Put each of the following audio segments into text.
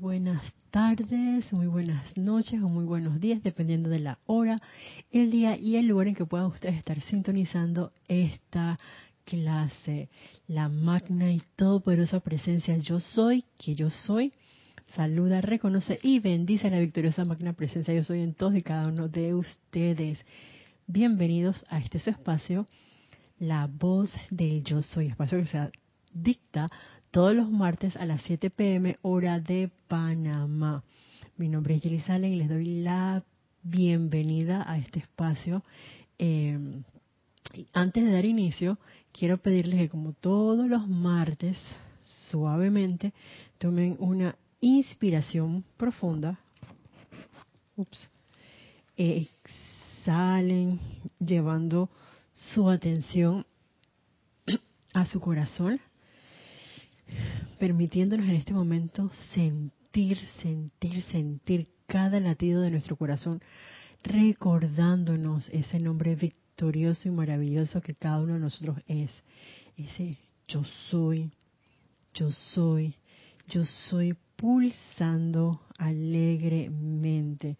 Buenas tardes, muy buenas noches o muy buenos días, dependiendo de la hora, el día y el lugar en que puedan ustedes estar sintonizando esta clase. La magna y todopoderosa presencia yo soy, que yo soy, saluda, reconoce y bendice a la victoriosa magna presencia yo soy en todos y cada uno de ustedes. Bienvenidos a este su espacio, la voz del yo soy, espacio que se dicta todos los martes a las 7 pm hora de Panamá. Mi nombre es Yeli Salen y les doy la bienvenida a este espacio. Eh, antes de dar inicio, quiero pedirles que como todos los martes, suavemente, tomen una inspiración profunda. Ups. Exhalen llevando su atención a su corazón, permitiéndonos en este momento sentir, sentir, sentir cada latido de nuestro corazón, recordándonos ese nombre victorioso y maravilloso que cada uno de nosotros es. Ese yo soy, yo soy, yo soy pulsando alegremente.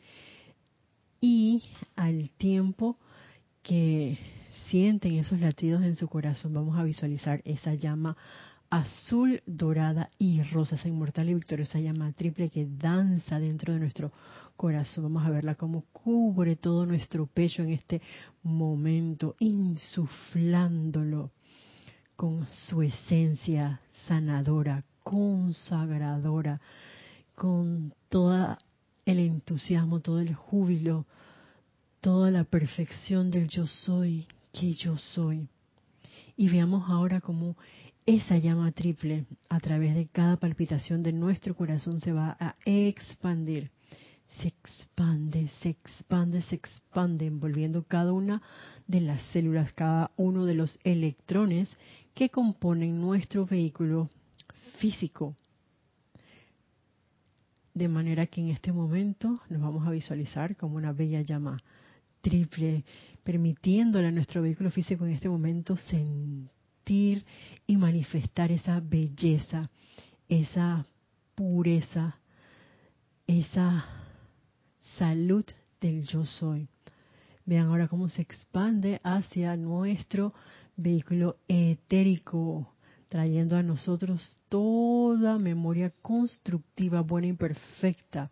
Y al tiempo que sienten esos latidos en su corazón, vamos a visualizar esa llama azul, dorada y rosa, esa inmortal y victoriosa llama triple que danza dentro de nuestro corazón. Vamos a verla como cubre todo nuestro pecho en este momento, insuflándolo con su esencia sanadora, consagradora, con todo el entusiasmo, todo el júbilo, toda la perfección del yo soy, que yo soy. Y veamos ahora cómo esa llama triple a través de cada palpitación de nuestro corazón se va a expandir. Se expande, se expande, se expande, envolviendo cada una de las células, cada uno de los electrones que componen nuestro vehículo físico. De manera que en este momento nos vamos a visualizar como una bella llama triple, permitiéndole a nuestro vehículo físico en este momento sentir y manifestar esa belleza, esa pureza, esa salud del yo soy. Vean ahora cómo se expande hacia nuestro vehículo etérico, trayendo a nosotros toda memoria constructiva, buena y perfecta,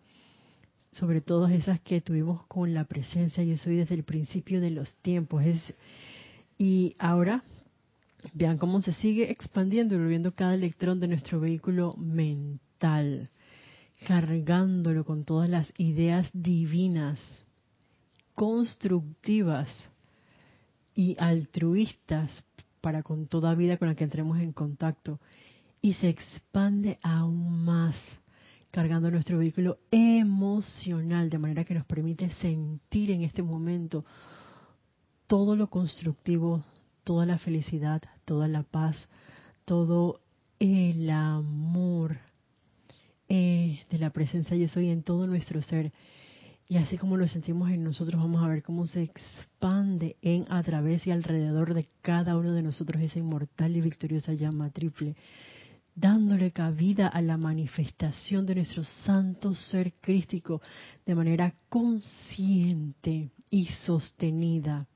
sobre todo esas que tuvimos con la presencia yo soy desde el principio de los tiempos. Es, y ahora vean cómo se sigue expandiendo y volviendo cada electrón de nuestro vehículo mental, cargándolo con todas las ideas divinas, constructivas y altruistas para con toda vida con la que entremos en contacto. Y se expande aún más, cargando nuestro vehículo emocional, de manera que nos permite sentir en este momento todo lo constructivo, toda la felicidad, toda la paz, todo el amor eh, de la presencia yo soy en todo nuestro ser y así como lo sentimos en nosotros, vamos a ver cómo se expande en, a través y alrededor de cada uno de nosotros esa inmortal y victoriosa llama triple, dándole cabida a la manifestación de nuestro santo ser crístico de manera consciente y sostenida.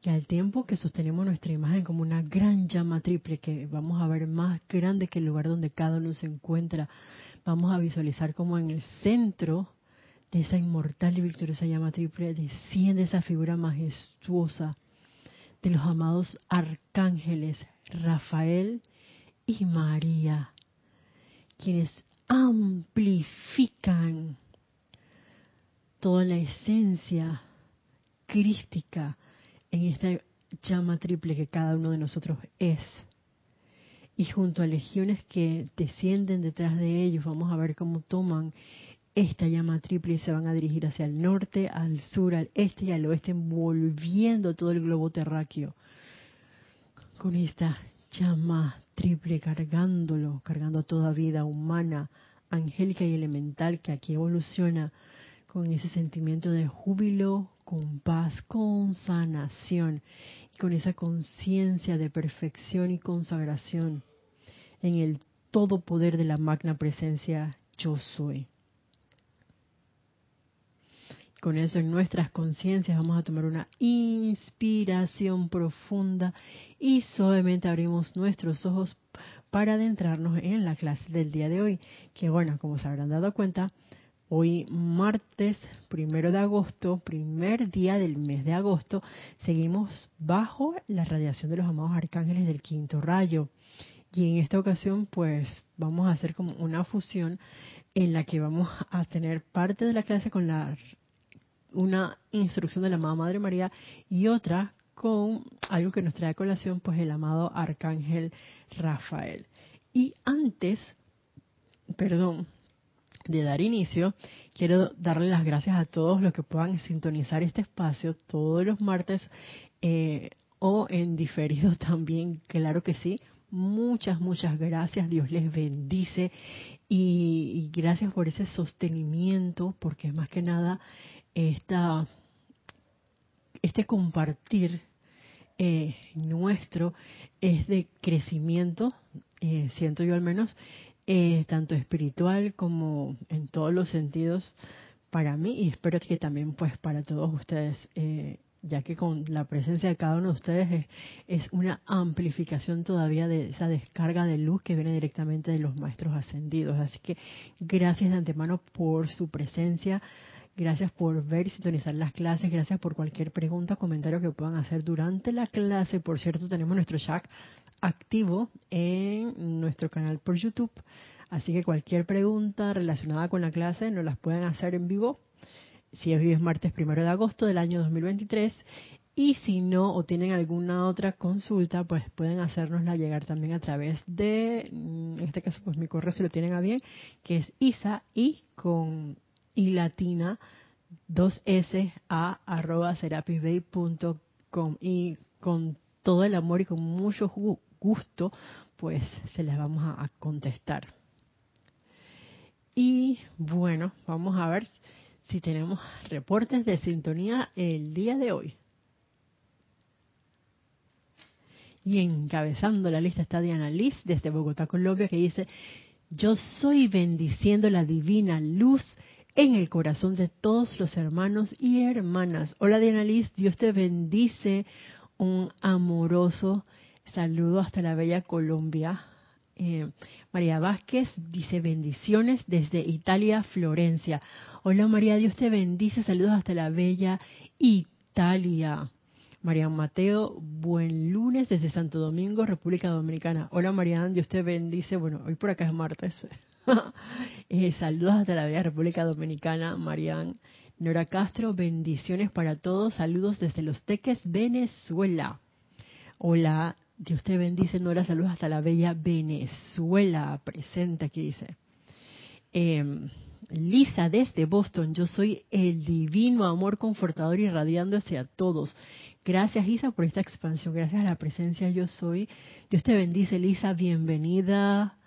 Y al tiempo que sostenemos nuestra imagen como una gran llama triple que vamos a ver más grande que el lugar donde cada uno se encuentra, vamos a visualizar como en el centro de esa inmortal y victoriosa llama triple, desciende esa figura majestuosa de los amados arcángeles Rafael y María, quienes amplifican toda la esencia crística en esta llama triple que cada uno de nosotros es. Y junto a legiones que descienden detrás de ellos, vamos a ver cómo toman esta llama triple y se van a dirigir hacia el norte, al sur, al este y al oeste, envolviendo todo el globo terráqueo. Con esta llama triple cargándolo, cargando toda vida humana, angélica y elemental que aquí evoluciona con ese sentimiento de júbilo, con paz, con sanación, y con esa conciencia de perfección y consagración en el todo poder de la magna presencia yo soy. Con eso en nuestras conciencias vamos a tomar una inspiración profunda y suavemente abrimos nuestros ojos para adentrarnos en la clase del día de hoy. Que bueno, como se habrán dado cuenta, hoy martes primero de agosto, primer día del mes de agosto, seguimos bajo la radiación de los amados arcángeles del quinto rayo. Y en esta ocasión, pues vamos a hacer como una fusión en la que vamos a tener parte de la clase con la una instrucción de la amada Madre María y otra con algo que nos trae a colación, pues el amado Arcángel Rafael. Y antes, perdón, de dar inicio, quiero darle las gracias a todos los que puedan sintonizar este espacio todos los martes eh, o en diferido también, claro que sí. Muchas, muchas gracias. Dios les bendice y, gracias por ese sostenimiento, porque más que nada esta, este compartir eh, nuestro es de crecimiento, eh, siento yo al menos, eh, tanto espiritual como en todos los sentidos para mí y espero que también pues para todos ustedes, ya que con la presencia de cada uno de ustedes es, es, una amplificación todavía de esa descarga de luz que viene directamente de los maestros ascendidos. Así que gracias de antemano por su presencia. Gracias por ver y sintonizar las clases. Gracias por cualquier pregunta o comentario que puedan hacer durante la clase. Por cierto, tenemos nuestro chat activo en nuestro canal por YouTube. Así que cualquier pregunta relacionada con la clase nos las pueden hacer en vivo. Si es hoy es martes primero de agosto del año 2023. Y si no, o tienen alguna otra consulta, pues pueden hacernosla llegar también a través de, en este caso, pues mi correo si lo tienen a bien, que es isa y con y latina 2s a arroba serapisbay.com y con todo el amor y con mucho gusto pues se las vamos a, contestar. Y bueno, vamos a ver si tenemos reportes de sintonía el día de hoy. Y encabezando la lista está Diana Liz desde Bogotá, Colombia, que dice, yo soy bendiciendo la divina luz en el corazón de todos los hermanos y hermanas. Hola Diana Liz, Dios te bendice. Un amoroso saludo hasta la bella Colombia. Eh, María Vázquez dice bendiciones desde Italia, Florencia. Hola María, Dios te bendice. Saludos hasta la bella Italia. María Mateo, buen lunes desde Santo Domingo, República Dominicana. Hola María, Dios te bendice. Bueno, hoy por acá es martes. Eh, saludos hasta la Bella República Dominicana, Marian. Nora Castro, bendiciones para todos. Saludos desde Los Teques, Venezuela. Hola, Dios te bendice, Nora. Saludos hasta la bella Venezuela. Presente aquí, dice. Em, Lisa, desde Boston. Yo soy el divino amor confortador irradiando hacia todos. Gracias, Lisa, por esta expansión. Gracias a la presencia yo soy. Dios te bendice, Lisa. Bienvenida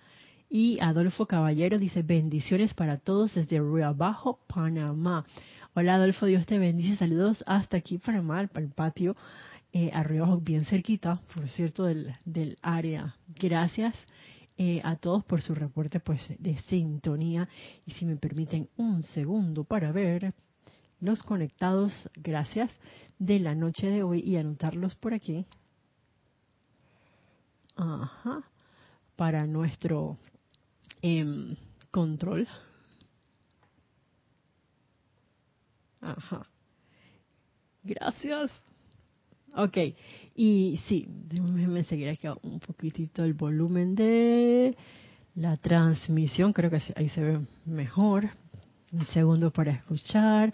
y Adolfo Caballero dice, bendiciones para todos desde Río Abajo, Panamá. Hola Adolfo, Dios te bendice. Saludos hasta aquí, Panamá, para el patio, eh, arriba, bien cerquita, por cierto, del, del área. Gracias eh, a todos por su reporte pues de sintonía. Y si me permiten un segundo para ver los conectados, gracias, de la noche de hoy y anotarlos por aquí. Ajá. Para nuestro Em, control. Ajá. Gracias. Ok, y sí, déjenme seguir aquí un poquitito el volumen de la transmisión, creo que ahí se ve mejor. Un segundo para escuchar.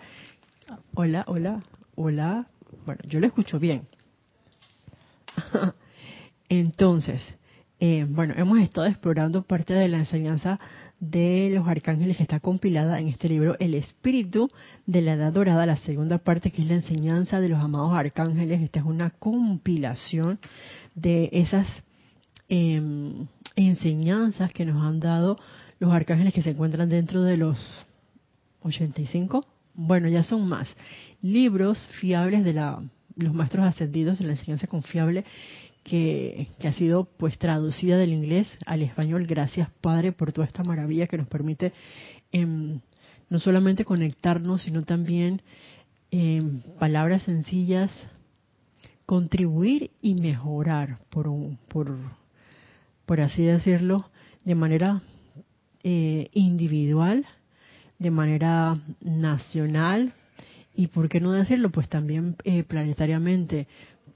Hola, hola, hola. Bueno, yo lo escucho bien. Entonces, eh, bueno, hemos estado explorando parte de la enseñanza de los arcángeles que está compilada en este libro, El Espíritu de la Edad Dorada, la segunda parte que es la enseñanza de los amados arcángeles. Esta es una compilación de esas em, enseñanzas que nos han dado los arcángeles que se encuentran dentro de los 85, bueno, ya son más, libros fiables de la, los maestros ascendidos de la enseñanza confiable que, ha sido pues traducida del inglés al español. Gracias Padre por toda esta maravilla que nos permite em, no solamente conectarnos, sino también en palabras sencillas contribuir y mejorar, por, por, por así decirlo, de manera eh, individual, de manera nacional y, ¿por qué no decirlo? Pues también eh, planetariamente,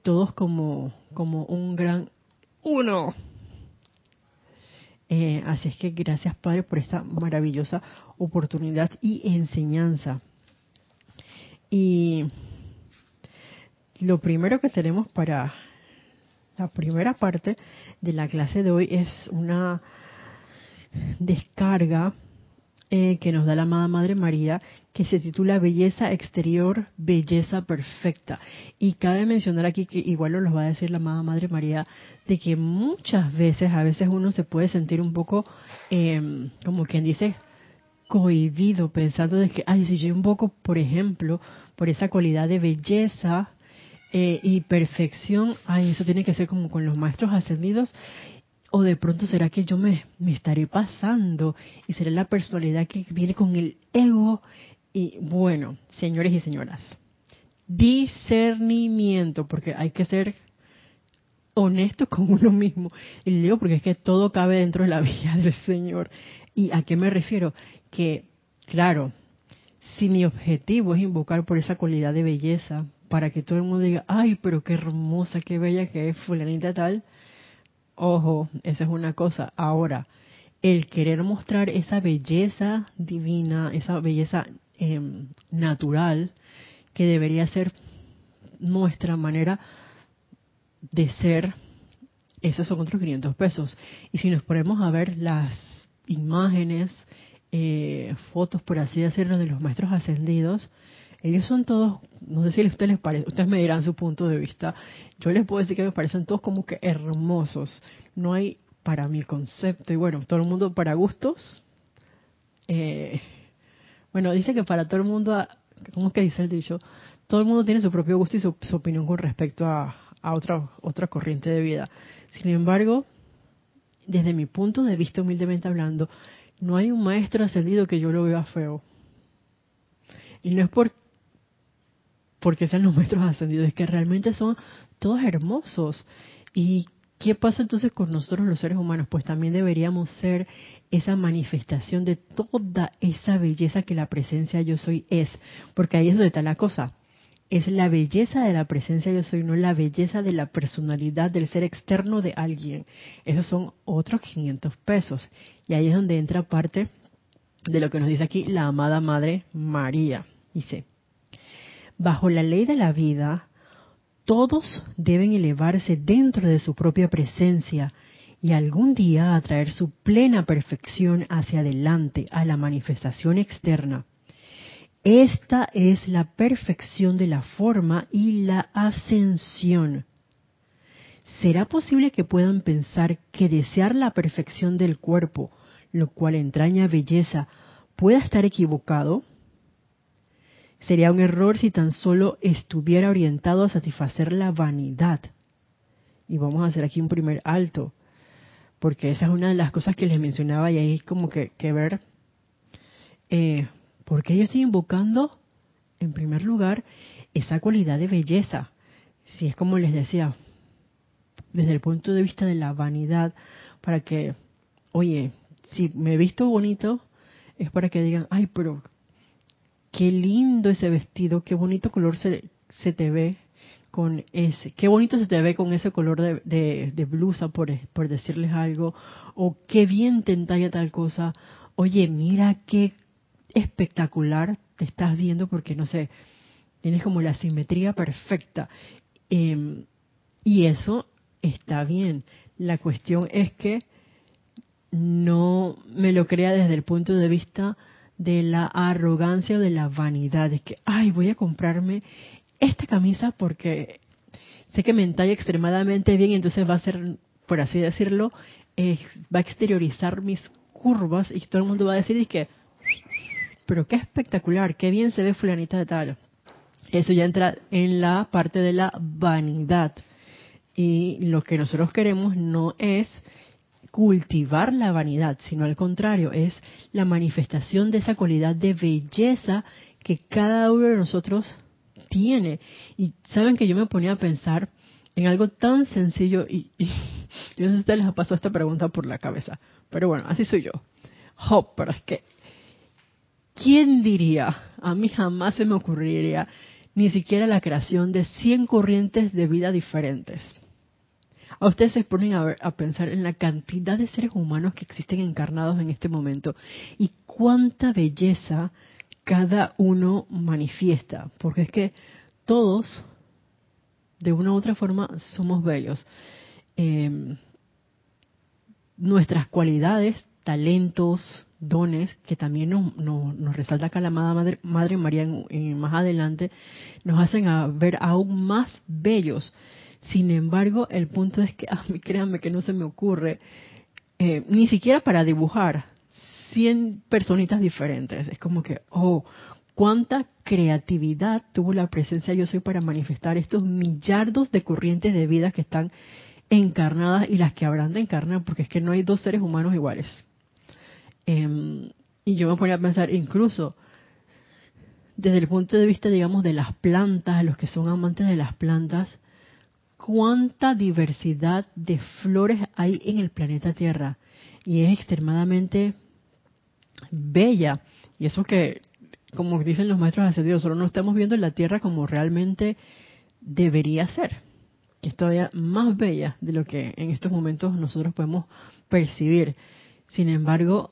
todos como, como un gran uno. Eh, así es que gracias Padre por esta maravillosa oportunidad y enseñanza. Y lo primero que tenemos para la primera parte de la clase de hoy es una descarga eh, que nos da la amada Madre María, que se titula Belleza Exterior, Belleza Perfecta. Y cabe mencionar aquí que igual nos lo va a decir la amada Madre María, de que muchas veces, a veces uno se puede sentir un poco, eh, como quien dice, cohibido, pensando de que, ay, si yo un poco, por ejemplo, por esa cualidad de belleza eh, y perfección, ay, eso tiene que ser como con los maestros ascendidos, o de pronto será que yo me, me estaré pasando y será la personalidad que viene con el ego. Y bueno, señores y señoras, discernimiento, porque hay que ser honesto con uno mismo. Y digo porque es que todo cabe dentro de la vida del Señor. ¿Y a qué me refiero? Que, claro, si mi objetivo es invocar por esa cualidad de belleza, para que todo el mundo diga, ay, pero qué hermosa, qué bella que es fulanita tal, Ojo, esa es una cosa. Ahora, el querer mostrar esa belleza divina, esa belleza em, natural, que debería ser nuestra manera de ser, esos son otros 500 pesos. Y si nos ponemos a ver las imágenes, eh, fotos, por así decirlo, de los maestros ascendidos, ellos son todos, no sé si a ustedes les parece, ustedes me dirán su punto de vista. Yo les puedo decir que me parecen todos como que hermosos. No hay para mi concepto, y bueno, todo el mundo para gustos. Eh, bueno, dice que para todo el mundo, ¿cómo es que dice el dicho? Todo el mundo tiene su propio gusto y su, opinión con respecto a, a otra, otra corriente de vida. Sin embargo, desde mi punto de vista, humildemente hablando, no hay un maestro ascendido que yo lo vea feo. Y no es por porque sean los maestros ascendidos, es que realmente son todos hermosos. ¿Y qué pasa entonces con nosotros los seres humanos? Pues también deberíamos ser esa manifestación de toda esa belleza que la presencia yo soy es, porque ahí es donde está la cosa. Es la belleza de la presencia yo soy, no la belleza de la personalidad del ser externo de alguien. Esos son otros 500 pesos. Y ahí es donde entra parte de lo que nos dice aquí la amada Madre María. Dice, Bajo la ley de la vida, todos deben elevarse dentro de su propia presencia y algún día atraer su plena perfección hacia adelante a la manifestación externa. Esta es la perfección de la forma y la ascensión. ¿Será posible que puedan pensar que desear la perfección del cuerpo, lo cual entraña belleza, pueda estar equivocado? Sería un error si tan solo estuviera orientado a satisfacer la vanidad. Y vamos a hacer aquí un primer alto, porque esa es una de las cosas que les mencionaba y ahí es como que, ver eh, por qué yo estoy invocando, en primer lugar, esa cualidad de belleza. Si es como les decía, desde el punto de vista de la vanidad, para que, oye, si me he visto bonito, es para que digan, ay, pero qué lindo ese vestido, qué bonito color se, se te ve con ese, qué bonito se te ve con ese color de, de, blusa, por, decirles algo, o qué bien te entalla tal cosa, oye, mira qué espectacular te estás viendo porque, no sé, tienes como la simetría perfecta. Em, y eso está bien. La cuestión es que no me lo crea desde el punto de vista de la arrogancia o de la vanidad, de que, ay, voy a comprarme esta camisa porque sé que me entalla extremadamente bien entonces va a ser, por así decirlo, va a exteriorizar mis curvas y todo el mundo va a decir, que, pero qué espectacular, qué bien se ve fulanita de tal. Eso ya entra en la parte de la vanidad. Y lo que nosotros queremos no es cultivar la vanidad, sino al contrario, es la manifestación de esa cualidad de belleza que cada uno de nosotros tiene. Y saben que yo me ponía a pensar en algo tan sencillo y, yo no sé si les ha pasado esta pregunta por la cabeza, pero bueno, así soy yo. Oh, pero es que, ¿quién diría? A mí jamás se me ocurriría ni siquiera la creación de 100 corrientes de vida diferentes. A ustedes se ponen a, a, pensar en la cantidad de seres humanos que existen encarnados en este momento y cuánta belleza cada uno manifiesta, porque es que todos, de una u otra forma, somos bellos. Eh, nuestras cualidades, talentos, dones, que también nos, nos, resalta acá la Madre, Madre María más adelante, nos hacen a ver aún más bellos. Sin embargo, el punto es que, a mí créanme que no se me ocurre, eh, ni siquiera para dibujar, 100 personitas diferentes. Es como que, oh, cuánta creatividad tuvo la presencia yo soy para manifestar estos millardos de corrientes de vida que están encarnadas y las que habrán de encarnar, porque es que no hay dos seres humanos iguales. Em, y yo me ponía a pensar, incluso desde el punto de vista, digamos, de las plantas, los que son amantes de las plantas, cuánta diversidad de flores hay en el planeta Tierra. Y es extremadamente bella. Y eso que, como dicen los maestros ascendidos, solo no estamos viendo la Tierra como realmente debería ser, que es todavía más bella de lo que en estos momentos nosotros podemos percibir. Sin embargo,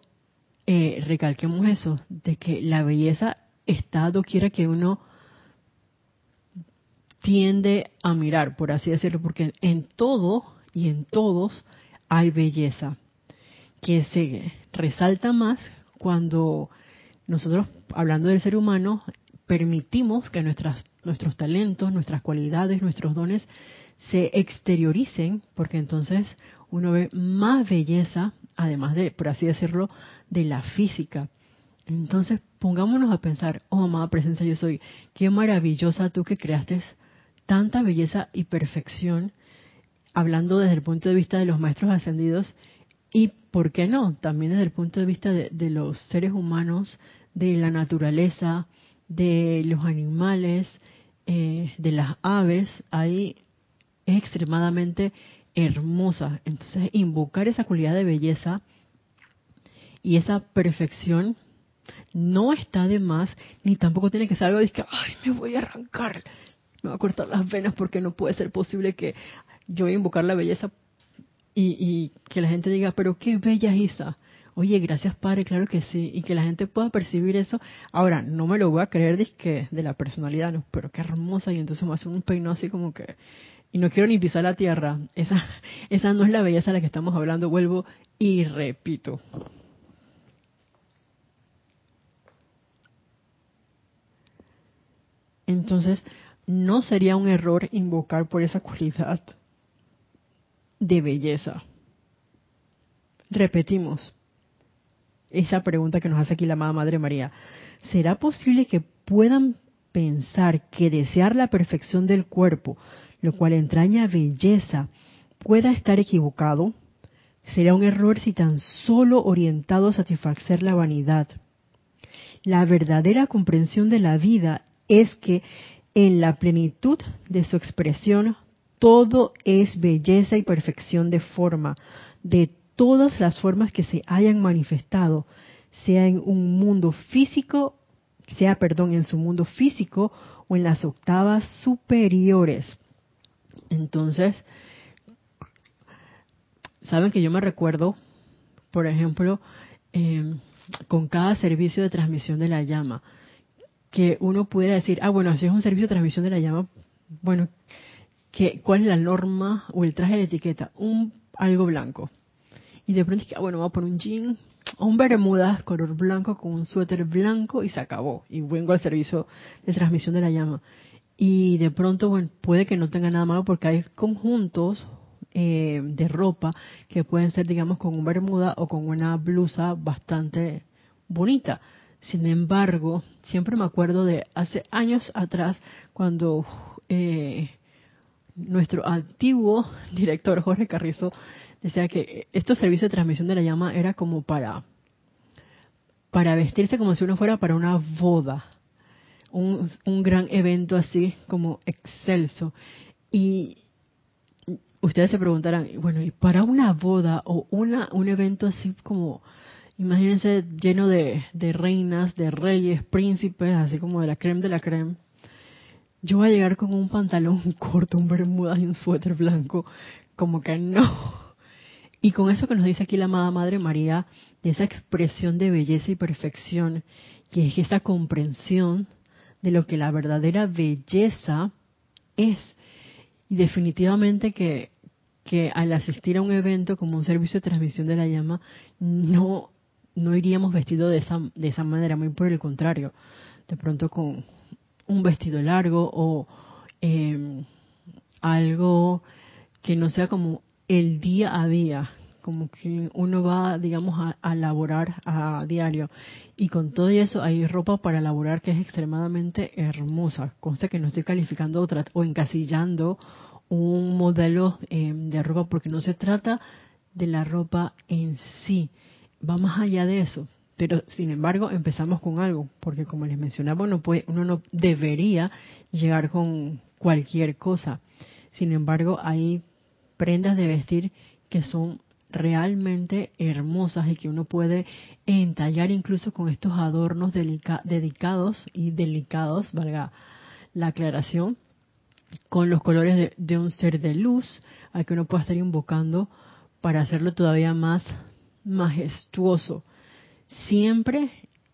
eh, recalquemos eso, de que la belleza está doquiera que uno tiende a mirar, por así decirlo, porque en todo y en todos hay belleza, que se resalta más cuando nosotros, hablando del ser humano, permitimos que nuestras, nuestros talentos, nuestras cualidades, nuestros dones se exterioricen, porque entonces uno ve más belleza, además de, por así decirlo, de la física. Entonces, pongámonos a pensar, oh amada presencia, yo soy, qué maravillosa tú que creaste tanta belleza y perfección, hablando desde el punto de vista de los maestros ascendidos, y, ¿por qué no? También desde el punto de vista de, los seres humanos, de la naturaleza, de los animales, eh, de las aves, ahí es extremadamente hermosa. Entonces, invocar esa cualidad de belleza y esa perfección no está de más, ni tampoco tiene que ser algo de que, ay, me voy a arrancar, me voy a cortar las venas porque no puede ser posible que yo voy a invocar la belleza y, que la gente diga, pero qué bella Isa. Oye, gracias Padre, claro que sí. Y que la gente pueda percibir eso. Ahora, no me lo voy a creer de, de la personalidad, no, pero qué hermosa. Y entonces me hace un peinado así como que... Y no quiero ni pisar la tierra. Esa, esa no es la belleza de la que estamos hablando. Vuelvo y repito. Entonces, no sería un error invocar por esa cualidad de belleza. Repetimos esa pregunta que nos hace aquí la amada Madre María. ¿Será posible que puedan pensar que desear la perfección del cuerpo, lo cual entraña belleza, pueda estar equivocado? Será un error si tan solo orientado a satisfacer la vanidad. La verdadera comprensión de la vida es que en la plenitud de su expresión todo es belleza y perfección de forma, de todas las formas que se hayan manifestado, sea en un mundo físico, sea, perdón, en su mundo físico o en las octavas superiores. Entonces, saben que yo me recuerdo, por ejemplo, em, con cada servicio de transmisión de la llama, que uno pudiera decir, ah, bueno, si es un servicio de transmisión de la llama, bueno, cuál es la norma o el traje de etiqueta, un algo blanco. Y de pronto, ah, bueno, voy a poner un jean o un bermudas color blanco con un suéter blanco y se acabó. Y vengo al servicio de transmisión de la llama. Y de pronto, bueno, puede que no tenga nada malo porque hay conjuntos eh, de ropa que pueden ser, digamos, con un bermuda o con una blusa bastante bonita. Sin embargo, siempre me acuerdo de hace años atrás cuando eh, nuestro antiguo director Jorge Carrizo decía que estos servicios de transmisión de la llama era como para para vestirse como si uno fuera para una boda, un, un gran evento así como excelso. Y ustedes se preguntarán, bueno, ¿y para una boda o una un evento así como, imagínense, lleno de, de reinas, de reyes, príncipes, así como de la creme de la creme? Yo voy a llegar con un pantalón corto, un bermuda y un suéter blanco, como que no. Y con eso que nos dice aquí la amada Madre María, de esa expresión de belleza y perfección, y es esa comprensión de lo que la verdadera belleza es. Y definitivamente que, que al asistir a un evento como un servicio de transmisión de la llama, no, no iríamos vestidos de esa, de esa manera, muy por el contrario. De pronto con un vestido largo o eh, algo que no sea como el día a día, como que uno va, digamos, a, laborar a diario. Y con todo eso hay ropa para laborar que es extremadamente hermosa. Consta que no estoy calificando otra, o encasillando un modelo eh, de ropa porque no se trata de la ropa en sí. Va más allá de eso. Pero sin embargo empezamos con algo, porque como les mencionaba, uno, puede, uno no debería llegar con cualquier cosa. Sin embargo, hay prendas de vestir que son realmente hermosas y que uno puede entallar incluso con estos adornos dedicados y delicados, valga la aclaración, con los colores de, de, un ser de luz al que uno puede estar invocando para hacerlo todavía más majestuoso, siempre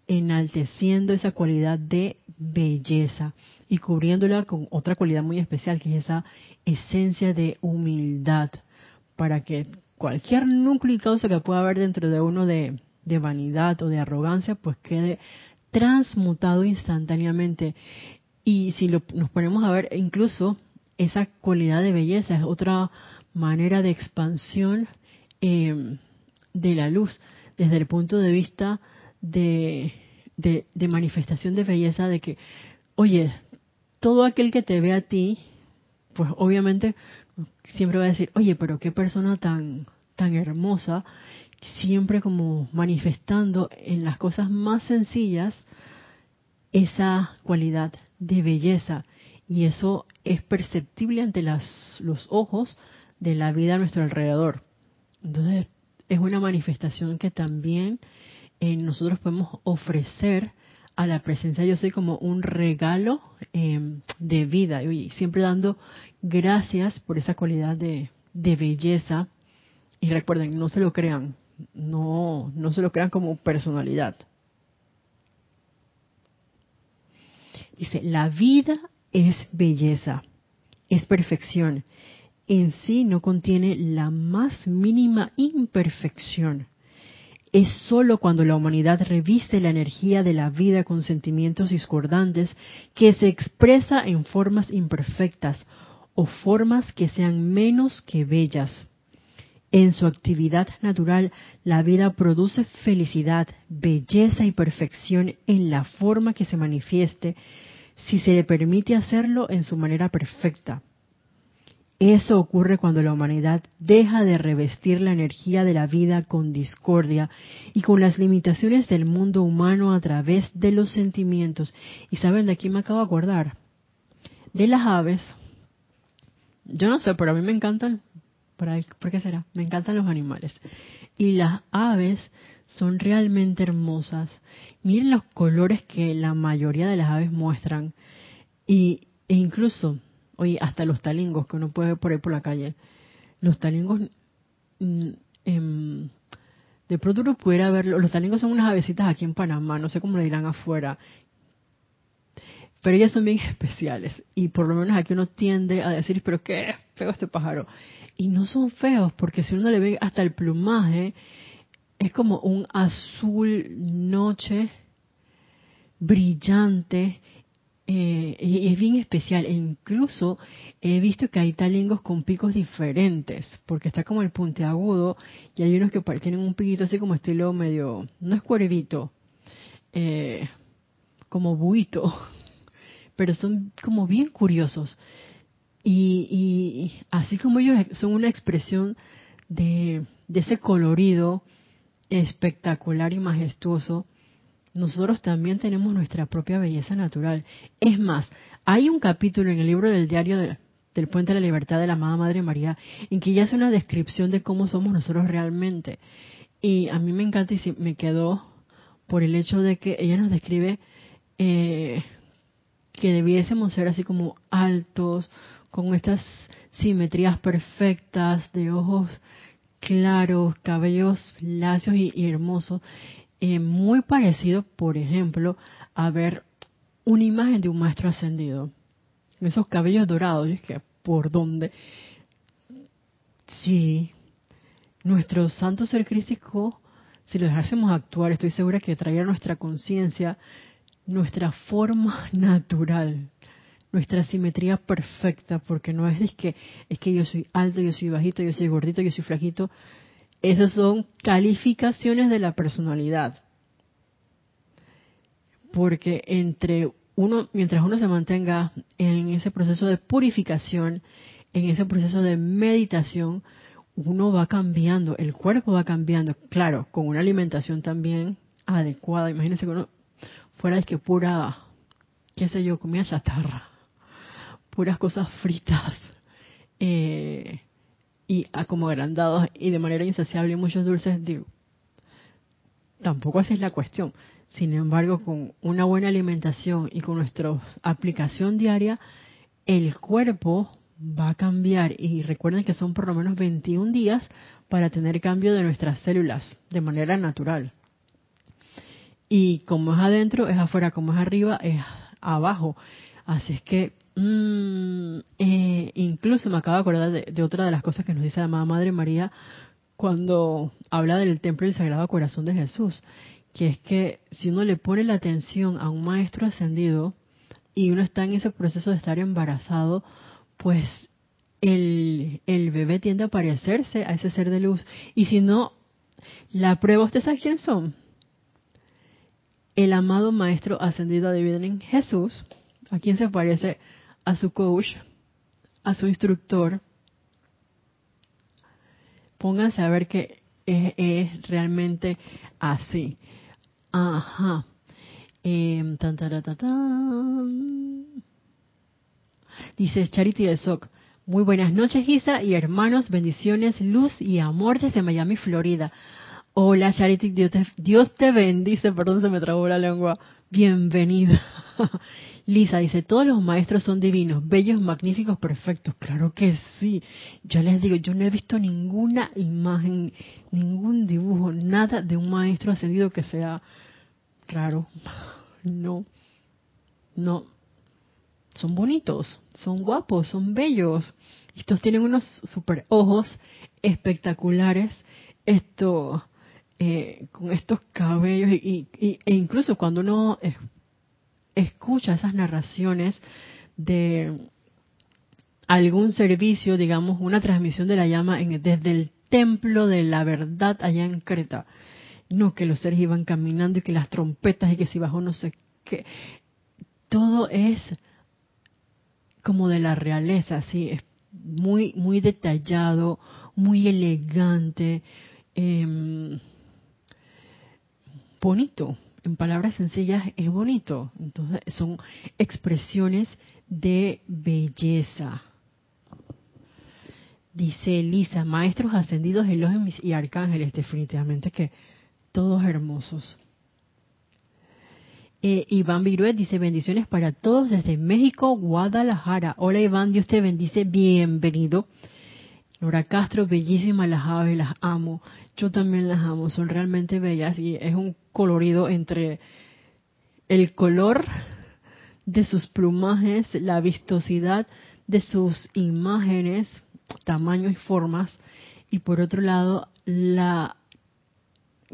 enalteciendo esa cualidad de belleza y cubriéndola con otra cualidad muy especial que es esa esencia de humildad para que cualquier núcleo y causa que pueda haber dentro de uno de, vanidad o de arrogancia pues quede transmutado instantáneamente. Y si lo, nos ponemos a ver incluso esa cualidad de belleza es otra manera de expansión eh, de la luz desde el punto de vista de, manifestación de belleza, de que, oye, todo aquel que te ve a ti, pues obviamente siempre va a decir, oye, pero qué persona tan, tan hermosa, siempre como manifestando en las cosas más sencillas esa cualidad de belleza. Y eso es perceptible ante los ojos de la vida a nuestro alrededor. Entonces, es una manifestación que también eh, nosotros podemos ofrecer a la presencia. Yo soy como un regalo em, de vida y siempre dando gracias por esa cualidad de, de, belleza. Y recuerden no se lo crean no no se lo crean como personalidad. Dice la vida es belleza es perfección en sí no contiene la más mínima imperfección es sólo cuando la humanidad reviste la energía de la vida con sentimientos discordantes que se expresa en formas imperfectas o formas que sean menos que bellas. En su actividad natural, la vida produce felicidad, belleza y perfección en la forma que se manifieste si se le permite hacerlo en su manera perfecta. Eso ocurre cuando la humanidad deja de revestir la energía de la vida con discordia y con las limitaciones del mundo humano a través de los sentimientos. Y saben, de aquí me acabo de acordar, de las aves, yo no sé, pero a mí me encantan, ¿por qué será? Me encantan los animales. Y las aves son realmente hermosas. Miren los colores que la mayoría de las aves muestran. Y, e incluso Oye, hasta los talingos que uno puede ver por ahí por la calle. Los talingos, mm, em, de pronto uno pudiera verlo. Los talingos son unas avecitas aquí en Panamá, no sé cómo le dirán afuera. Pero ellas son bien especiales. Y por lo menos aquí uno tiende a decir, pero qué feo este pájaro. Y no son feos, porque si uno le ve hasta el plumaje, es como un azul noche brillante eh, y es bien especial. E incluso he visto que hay talingos con picos diferentes, porque está como el puntiagudo y hay unos que tienen un piquito así como estilo medio, no es cuervito, eh, como buito, pero son como bien curiosos. Y, así como ellos son una expresión de ese colorido espectacular y majestuoso, nosotros también tenemos nuestra propia belleza natural. Es más, hay un capítulo en el libro del diario del Puente de la Libertad de la Amada Madre María en que ella hace una descripción de cómo somos nosotros realmente. Y a mí me encanta y me quedó por el hecho de que ella nos describe eh, que debiésemos ser así como altos, con estas simetrías perfectas, de ojos claros, cabellos lacios y, hermosos, eh, muy parecido, por ejemplo, a ver una imagen de un maestro ascendido. Esos cabellos dorados, es que por dónde. Sí, nuestro santo ser crístico, si lo dejásemos actuar, estoy segura que traería nuestra conciencia nuestra forma natural, nuestra simetría perfecta, porque no es, que es que yo soy alto, yo soy bajito, yo soy gordito, yo soy flajito. Esas son calificaciones de la personalidad. Porque entre uno, mientras uno se mantenga en ese proceso de purificación, en ese proceso de meditación, uno va cambiando, el cuerpo va cambiando, claro, con una alimentación también adecuada. Imagínense que uno fuera es que pura, qué sé yo, comida chatarra, puras cosas fritas eh, y como agrandados y de manera insaciable muchos dulces, digo, tampoco esa es la cuestión. Sin embargo, con una buena alimentación y con nuestra aplicación diaria, el cuerpo va a cambiar. Y recuerden que son por lo menos 21 días para tener cambio de nuestras células de manera natural. Y como es adentro, es afuera, como es arriba, es abajo. Así es que, mm, eh, incluso me acabo de acordar de, otra de las cosas que nos dice la amada Madre María cuando habla del templo del Sagrado Corazón de Jesús, que es que si uno le pone la atención a un maestro ascendido y uno está en ese proceso de estar embarazado, pues el, el bebé tiende a parecerse a ese ser de luz. Y si no, la prueba, ¿ustedes saben quién son? el amado Maestro ascendido de en Jesús, a quien se parece a su coach, a su instructor, pónganse a ver que es, realmente así. Ajá. Eh, tan, Dice Charity de Soc. Muy buenas noches, Isa y hermanos. Bendiciones, luz y amor desde Miami, Florida. Hola Charity, Dios te, bendice, perdón se me trabó la lengua. Bienvenida. Lisa dice, todos los maestros son divinos, bellos, magníficos, perfectos. Claro que sí. Yo les digo, yo no he visto ninguna imagen, ningún dibujo, nada de un maestro ascendido que sea raro. No, no. Son bonitos, son guapos, son bellos. Estos tienen unos super ojos espectaculares. Esto eh, con estos cabellos y, e incluso cuando uno escucha esas narraciones de algún servicio, digamos, una transmisión de la llama en, desde el templo de la verdad allá en Creta. No, que los seres iban caminando y que las trompetas y que si bajó no sé qué. Todo es como de la realeza, así, es muy, muy detallado, muy elegante. Eh, bonito. En palabras sencillas es bonito. Entonces son expresiones de belleza. Dice Elisa, maestros ascendidos, elogios y arcángeles, definitivamente que todos hermosos. Eh, Iván Viruet dice bendiciones para todos desde México, Guadalajara. Hola Iván, Dios te bendice, bienvenido. Nora Castro, bellísimas las aves, las amo. Yo también las amo, son realmente bellas y es un colorido entre el color de sus plumajes, la vistosidad de sus imágenes, tamaños y formas, y por otro lado la,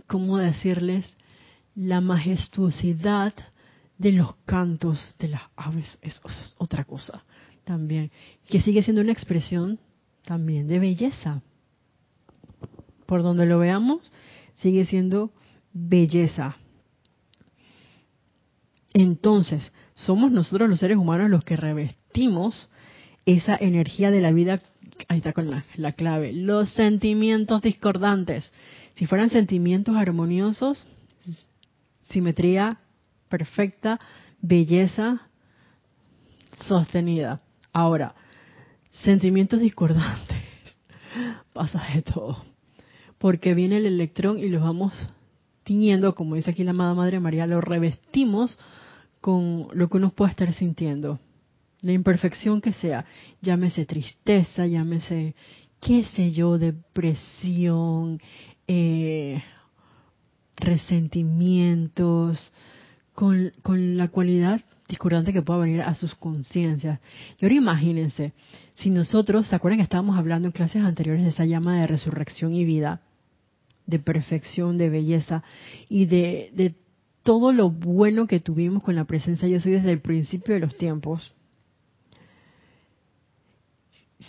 ¿cómo decirles? La majestuosidad de los cantos de las aves, es otra cosa también, que sigue siendo una expresión también de belleza. Por donde lo veamos, sigue siendo belleza. Entonces, somos nosotros los seres humanos los que revestimos esa energía de la vida ahí está con la, la clave, los sentimientos discordantes. Si fueran sentimientos armoniosos, simetría perfecta, belleza sostenida. Ahora, sentimientos discordantes, pasa de todo, porque viene el electrón y los vamos tiñendo, como dice aquí la amada Madre María, lo revestimos con lo que uno puede estar sintiendo, la imperfección que sea, llámese tristeza, llámese, qué sé yo, depresión, eh, resentimientos, con, la cualidad discordante que pueda venir a sus conciencias. Y ahora imagínense, si nosotros, ¿se acuerdan que estábamos hablando en clases anteriores de esa llama de resurrección y vida, de perfección, de belleza y de, de todo lo bueno que tuvimos con la presencia yo soy desde el principio de los tiempos?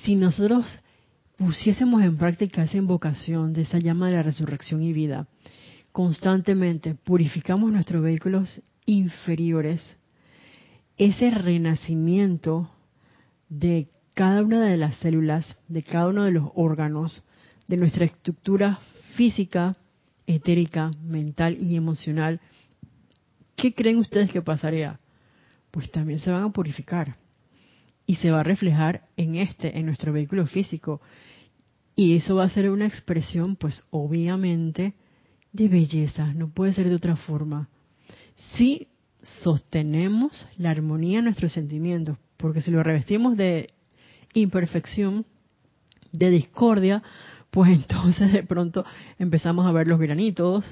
Si nosotros pusiésemos en práctica esa invocación de esa llama de la resurrección y vida, constantemente purificamos nuestros vehículos inferiores, ese renacimiento de cada una de las células, de cada uno de los órganos, de nuestra estructura física, etérica, mental y emocional, ¿qué creen ustedes que pasaría? Pues también se van a purificar y se va a reflejar en este, en nuestro vehículo físico. Y eso va a ser una expresión, pues obviamente, de belleza, no puede ser de otra forma si sostenemos la armonía en nuestros sentimientos, porque si lo revestimos de imperfección, de discordia, pues entonces de pronto empezamos a ver los granitos,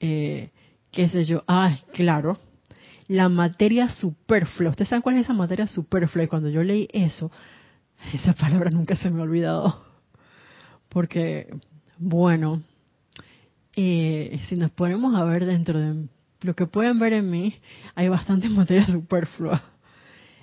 eh, qué sé yo, ah, claro, la materia superflua. ¿Ustedes saben cuál es esa materia superflua? Y cuando yo leí eso, esa palabra nunca se me ha olvidado. Porque, bueno, eh, si nos ponemos a ver dentro de lo que pueden ver en mí, hay bastante materia superflua.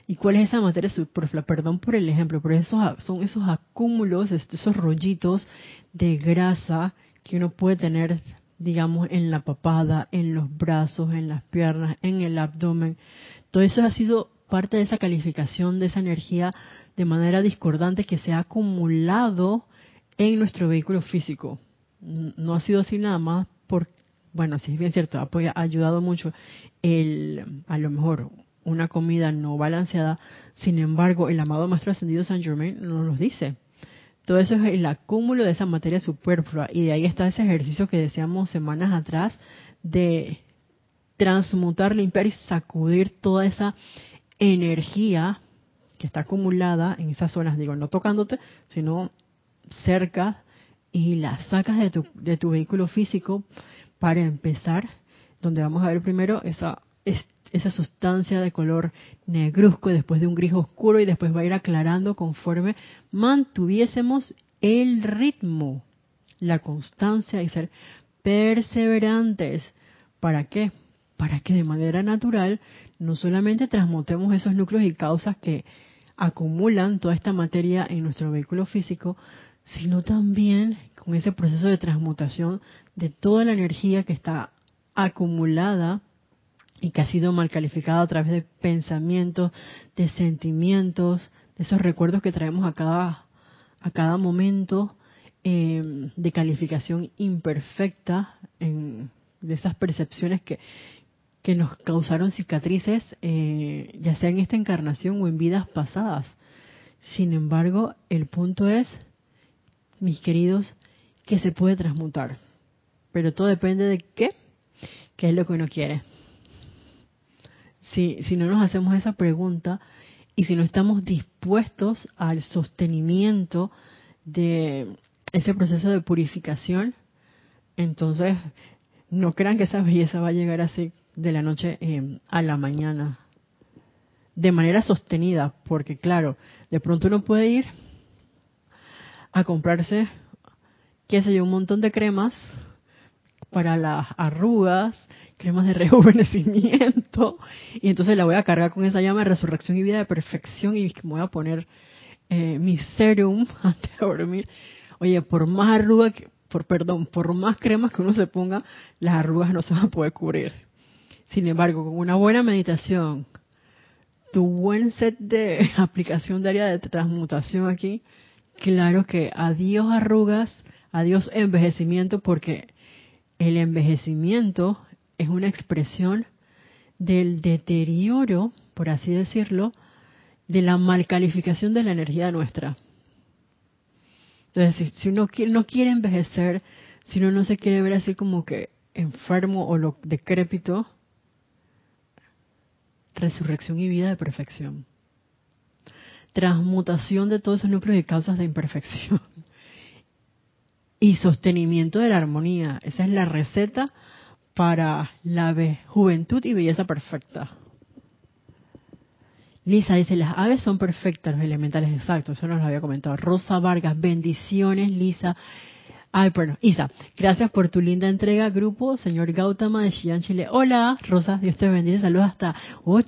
¿Y cuál es esa materia superflua? Perdón por el ejemplo, pero esos, son esos acúmulos, esos rollitos de grasa que uno puede tener, digamos, en la papada, en los brazos, en las piernas, en el abdomen. Todo eso ha sido parte de esa calificación de esa energía de manera discordante que se ha acumulado en nuestro vehículo físico. No ha sido así nada más por bueno, sí es bien cierto, ha ayudado mucho el, a lo mejor una comida no balanceada, sin embargo, el amado Maestro Ascendido San Germain nos lo dice. Todo eso es el acúmulo de esa materia superflua y de ahí está ese ejercicio que decíamos semanas atrás de transmutar, limpiar y sacudir toda esa energía que está acumulada en esas zonas, digo, no tocándote, sino cerca y la sacas de tu, de tu vehículo físico para empezar, donde vamos a ver primero esa, esa sustancia de color negruzco después de un gris oscuro y después va a ir aclarando conforme mantuviésemos el ritmo, la constancia y ser perseverantes. ¿Para qué? Para que de manera natural no solamente transmutemos esos núcleos y causas que acumulan toda esta materia en nuestro vehículo físico, sino también con ese proceso de transmutación de toda la energía que está acumulada y que ha sido mal calificada a través de pensamientos, de sentimientos, de esos recuerdos que traemos a cada, a cada momento eh, de calificación imperfecta, en, de esas percepciones que, que nos causaron cicatrices, eh, ya sea en esta encarnación o en vidas pasadas. Sin embargo, el punto es mis queridos, que se puede transmutar. Pero todo depende de qué, qué es lo que uno quiere. Si, si no nos hacemos esa pregunta y si no estamos dispuestos al sostenimiento de ese proceso de purificación, entonces no crean que esa belleza va a llegar así de la noche eh, a la mañana, de manera sostenida, porque claro, de pronto uno puede ir a comprarse, qué sé yo, un montón de cremas para las arrugas, cremas de rejuvenecimiento, y entonces la voy a cargar con esa llama de resurrección y vida de perfección y me voy a poner eh, mi serum antes de dormir. Oye, por más arrugas, por perdón, por más cremas que uno se ponga, las arrugas no se van a poder cubrir. Sin embargo, con una buena meditación, tu buen set de aplicación de área de transmutación aquí, claro que adiós arrugas, adiós envejecimiento, porque el envejecimiento es una expresión del deterioro, por así decirlo, de la malcalificación de la energía nuestra. Entonces, si, uno no quiere envejecer, si uno no se quiere ver así como que enfermo o lo decrépito, resurrección y vida de perfección. Transmutación de todos esos núcleos y causas de imperfección. Y sostenimiento de la armonía. Esa es la receta para la juventud y belleza perfecta. Lisa dice, las aves son perfectas, los elementales exactos, eso nos lo había comentado. Rosa Vargas, bendiciones, Lisa. Ay, bueno, Isa, gracias por tu linda entrega, grupo. Señor Gautama de Chillán, Chile. Hola, Rosa, Dios te bendice. Saludos hasta Oh.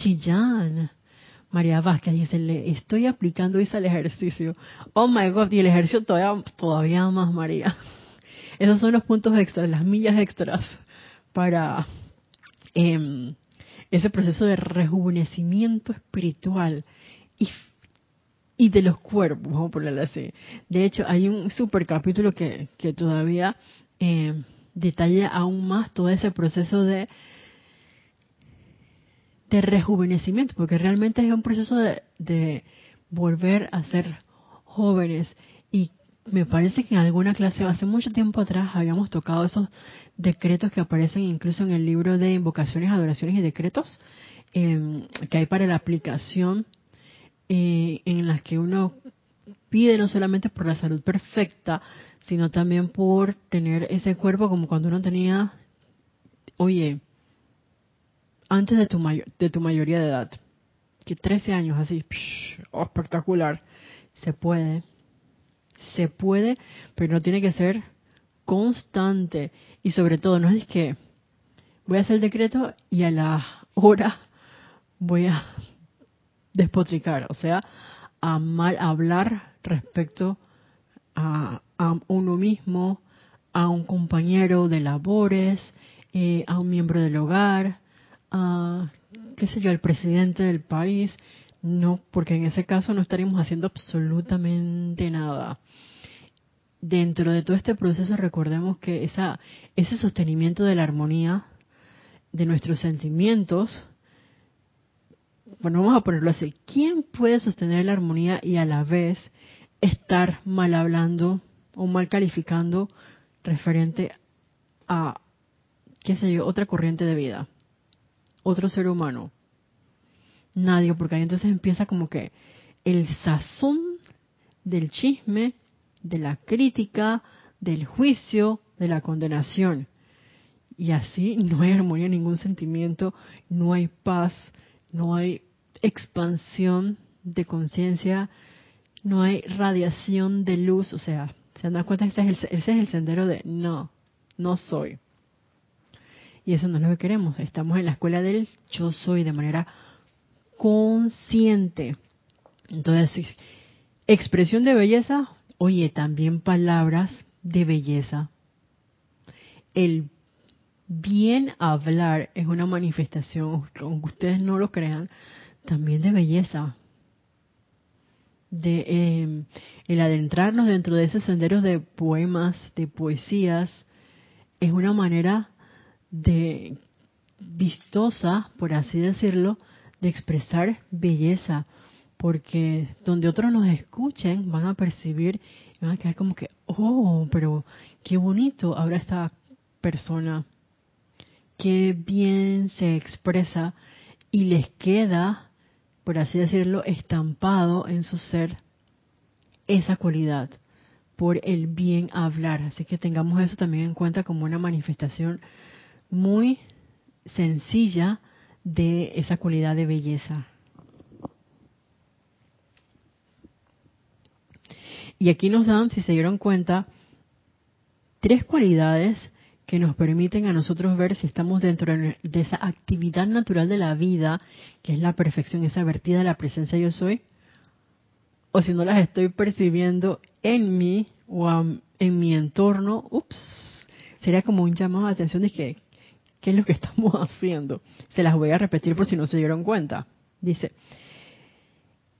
María Vázquez dice, le estoy aplicando Isa el ejercicio. Oh my God, y el ejercicio todavía, todavía más, María. Esos son los puntos extras, las millas extras para eh, ese proceso de rejuvenecimiento espiritual y, y de los cuerpos, vamos a ponerlo así. De hecho, hay un super capítulo que, que todavía eh, detalla aún más todo ese proceso de, de rejuvenecimiento, porque realmente es un proceso de, volver a ser jóvenes. Y me parece que en alguna clase hace mucho tiempo atrás habíamos tocado esos decretos que aparecen incluso en el libro de invocaciones, adoraciones y decretos em, que hay para la aplicación eh, en las que uno pide no solamente por la salud perfecta, sino también por tener ese cuerpo como cuando uno tenía, oye, antes de tu, de tu mayoría de edad, que 13 años así, oh, espectacular, se puede se puede, pero no tiene que ser constante. Y sobre todo, no es que voy a hacer el decreto y a la hora voy a despotricar, o sea, a mal hablar respecto a, uno mismo, a un compañero de labores, eh, a un miembro del hogar, a, qué sé yo, al presidente del país. No, porque en ese caso no estaríamos haciendo absolutamente nada. Dentro de todo este proceso recordemos que esa, ese sostenimiento de la armonía de nuestros sentimientos, bueno, vamos a ponerlo así, ¿quién puede sostener la armonía y a la vez estar mal hablando o mal calificando referente a, qué sé yo, otra corriente de vida, otro ser humano? nadie, porque ahí entonces empieza como que el sazón del chisme, de la crítica, del juicio, de la condenación. Y así no hay armonía, ningún sentimiento, no hay paz, no hay expansión de conciencia, no hay radiación de luz. O sea, se dan cuenta ese es, el, ese es el sendero de no, no soy. Y eso no es lo que queremos. Estamos en la escuela del yo soy de manera consciente. Entonces, expresión de belleza, oye, también palabras de belleza. El bien hablar es una manifestación, aunque ustedes no lo crean, también de belleza. De em, el adentrarnos dentro de ese sendero de poemas, de poesías, es una manera de vistosa, por así decirlo, de expresar belleza, porque donde otros nos escuchen van a percibir, van a quedar como que, oh, pero qué bonito ahora esta persona, qué bien se expresa y les queda, por así decirlo, estampado en su ser esa cualidad por el bien hablar. Así que tengamos eso también en cuenta como una manifestación muy sencilla de esa cualidad de belleza. Y aquí nos dan, si se dieron cuenta, tres cualidades que nos permiten a nosotros ver si estamos dentro de esa actividad natural de la vida, que es la perfección, esa vertida de la presencia yo soy, o si no las estoy percibiendo en mí o en mi entorno, ups, sería como un llamado de atención de que, ¿Qué es lo que estamos haciendo? Se las voy a repetir por si no se dieron cuenta. Dice,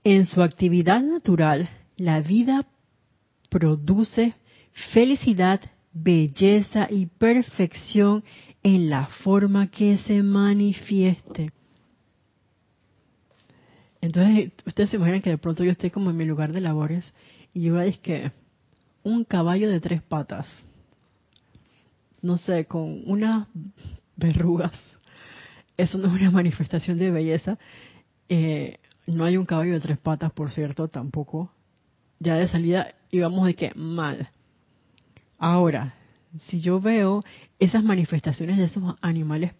en su actividad natural, la vida produce felicidad, belleza y perfección en la forma que se manifieste. Entonces, ustedes se imaginan que de pronto yo estoy como en mi lugar de labores y yo veis que un caballo de tres patas, no sé, con unas verrugas, eso no es una manifestación de belleza. Eh, no hay un caballo de tres patas, por cierto, tampoco. Ya de salida íbamos de que mal. Ahora, si yo veo esas manifestaciones de esos animales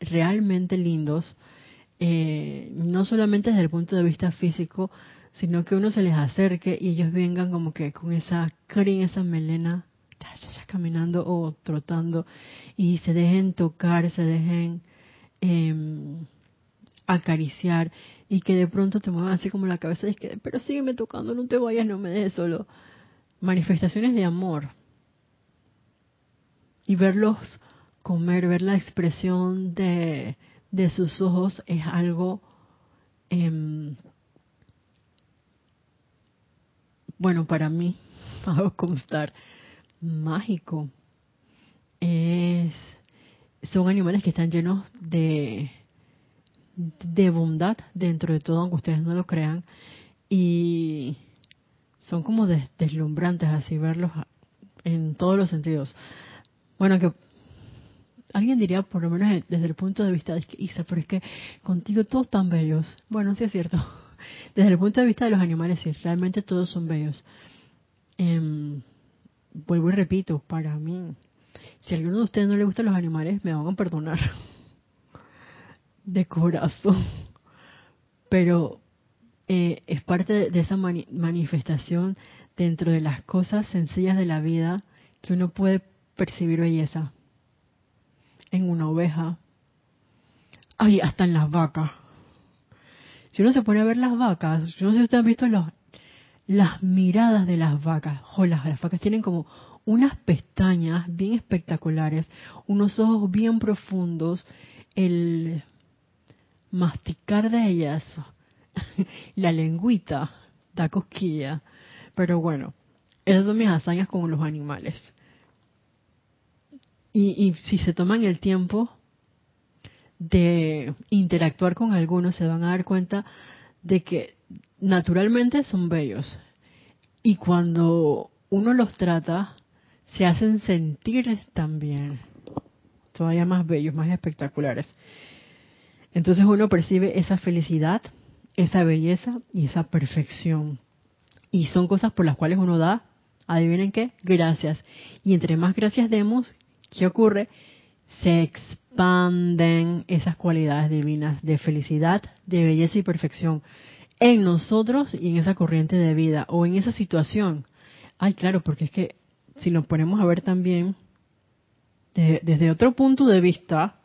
realmente lindos, eh, no solamente desde el punto de vista físico, sino que uno se les acerque y ellos vengan como que con esa crin, esa melena, caminando o trotando y se dejen tocar, se dejen em, acariciar y que de pronto te muevan así como la cabeza y que, pero sígueme tocando, no te vayas, no me dejes solo. Manifestaciones de amor. Y verlos comer, ver la expresión de, de sus ojos es algo, eh, bueno, para mí, hago constar, mágico. Es, son animales que están llenos de, de bondad dentro de todo, aunque ustedes no lo crean. Y son como deslumbrantes así verlos en todos los sentidos. Bueno, que alguien diría, por lo menos desde el punto de vista de Isa, pero es que contigo todos están bellos. Bueno, sí es cierto. Desde el punto de vista de los animales, sí, realmente todos son bellos. Em, vuelvo y repito, para mí, si a alguno de ustedes no le gustan los animales, me van a perdonar. De corazón. Pero eh, es parte de esa manifestación dentro de las cosas sencillas de la vida que uno puede percibir belleza en una oveja, ay, hasta en las vacas. Si uno se pone a ver las vacas, yo no sé si ustedes han visto los, las miradas de las vacas. Oh, las, vacas tienen como unas pestañas bien espectaculares, unos ojos bien profundos, el masticar de ellas, la lengüita da cosquilla. Pero bueno, esas son mis hazañas con los animales. Y, si se toman el tiempo de interactuar con algunos, se van a dar cuenta de que naturalmente son bellos. Y cuando uno los trata, se hacen sentir también todavía más bellos, más espectaculares. Entonces uno percibe esa felicidad, esa belleza y esa perfección. Y son cosas por las cuales uno da, adivinen qué, gracias. Y entre más gracias demos, ¿qué ocurre? Se expanden esas cualidades divinas de felicidad, de belleza y perfección en nosotros y en esa corriente de vida o en esa situación. Ay, claro, porque es que si nos ponemos a ver también desde otro punto de vista,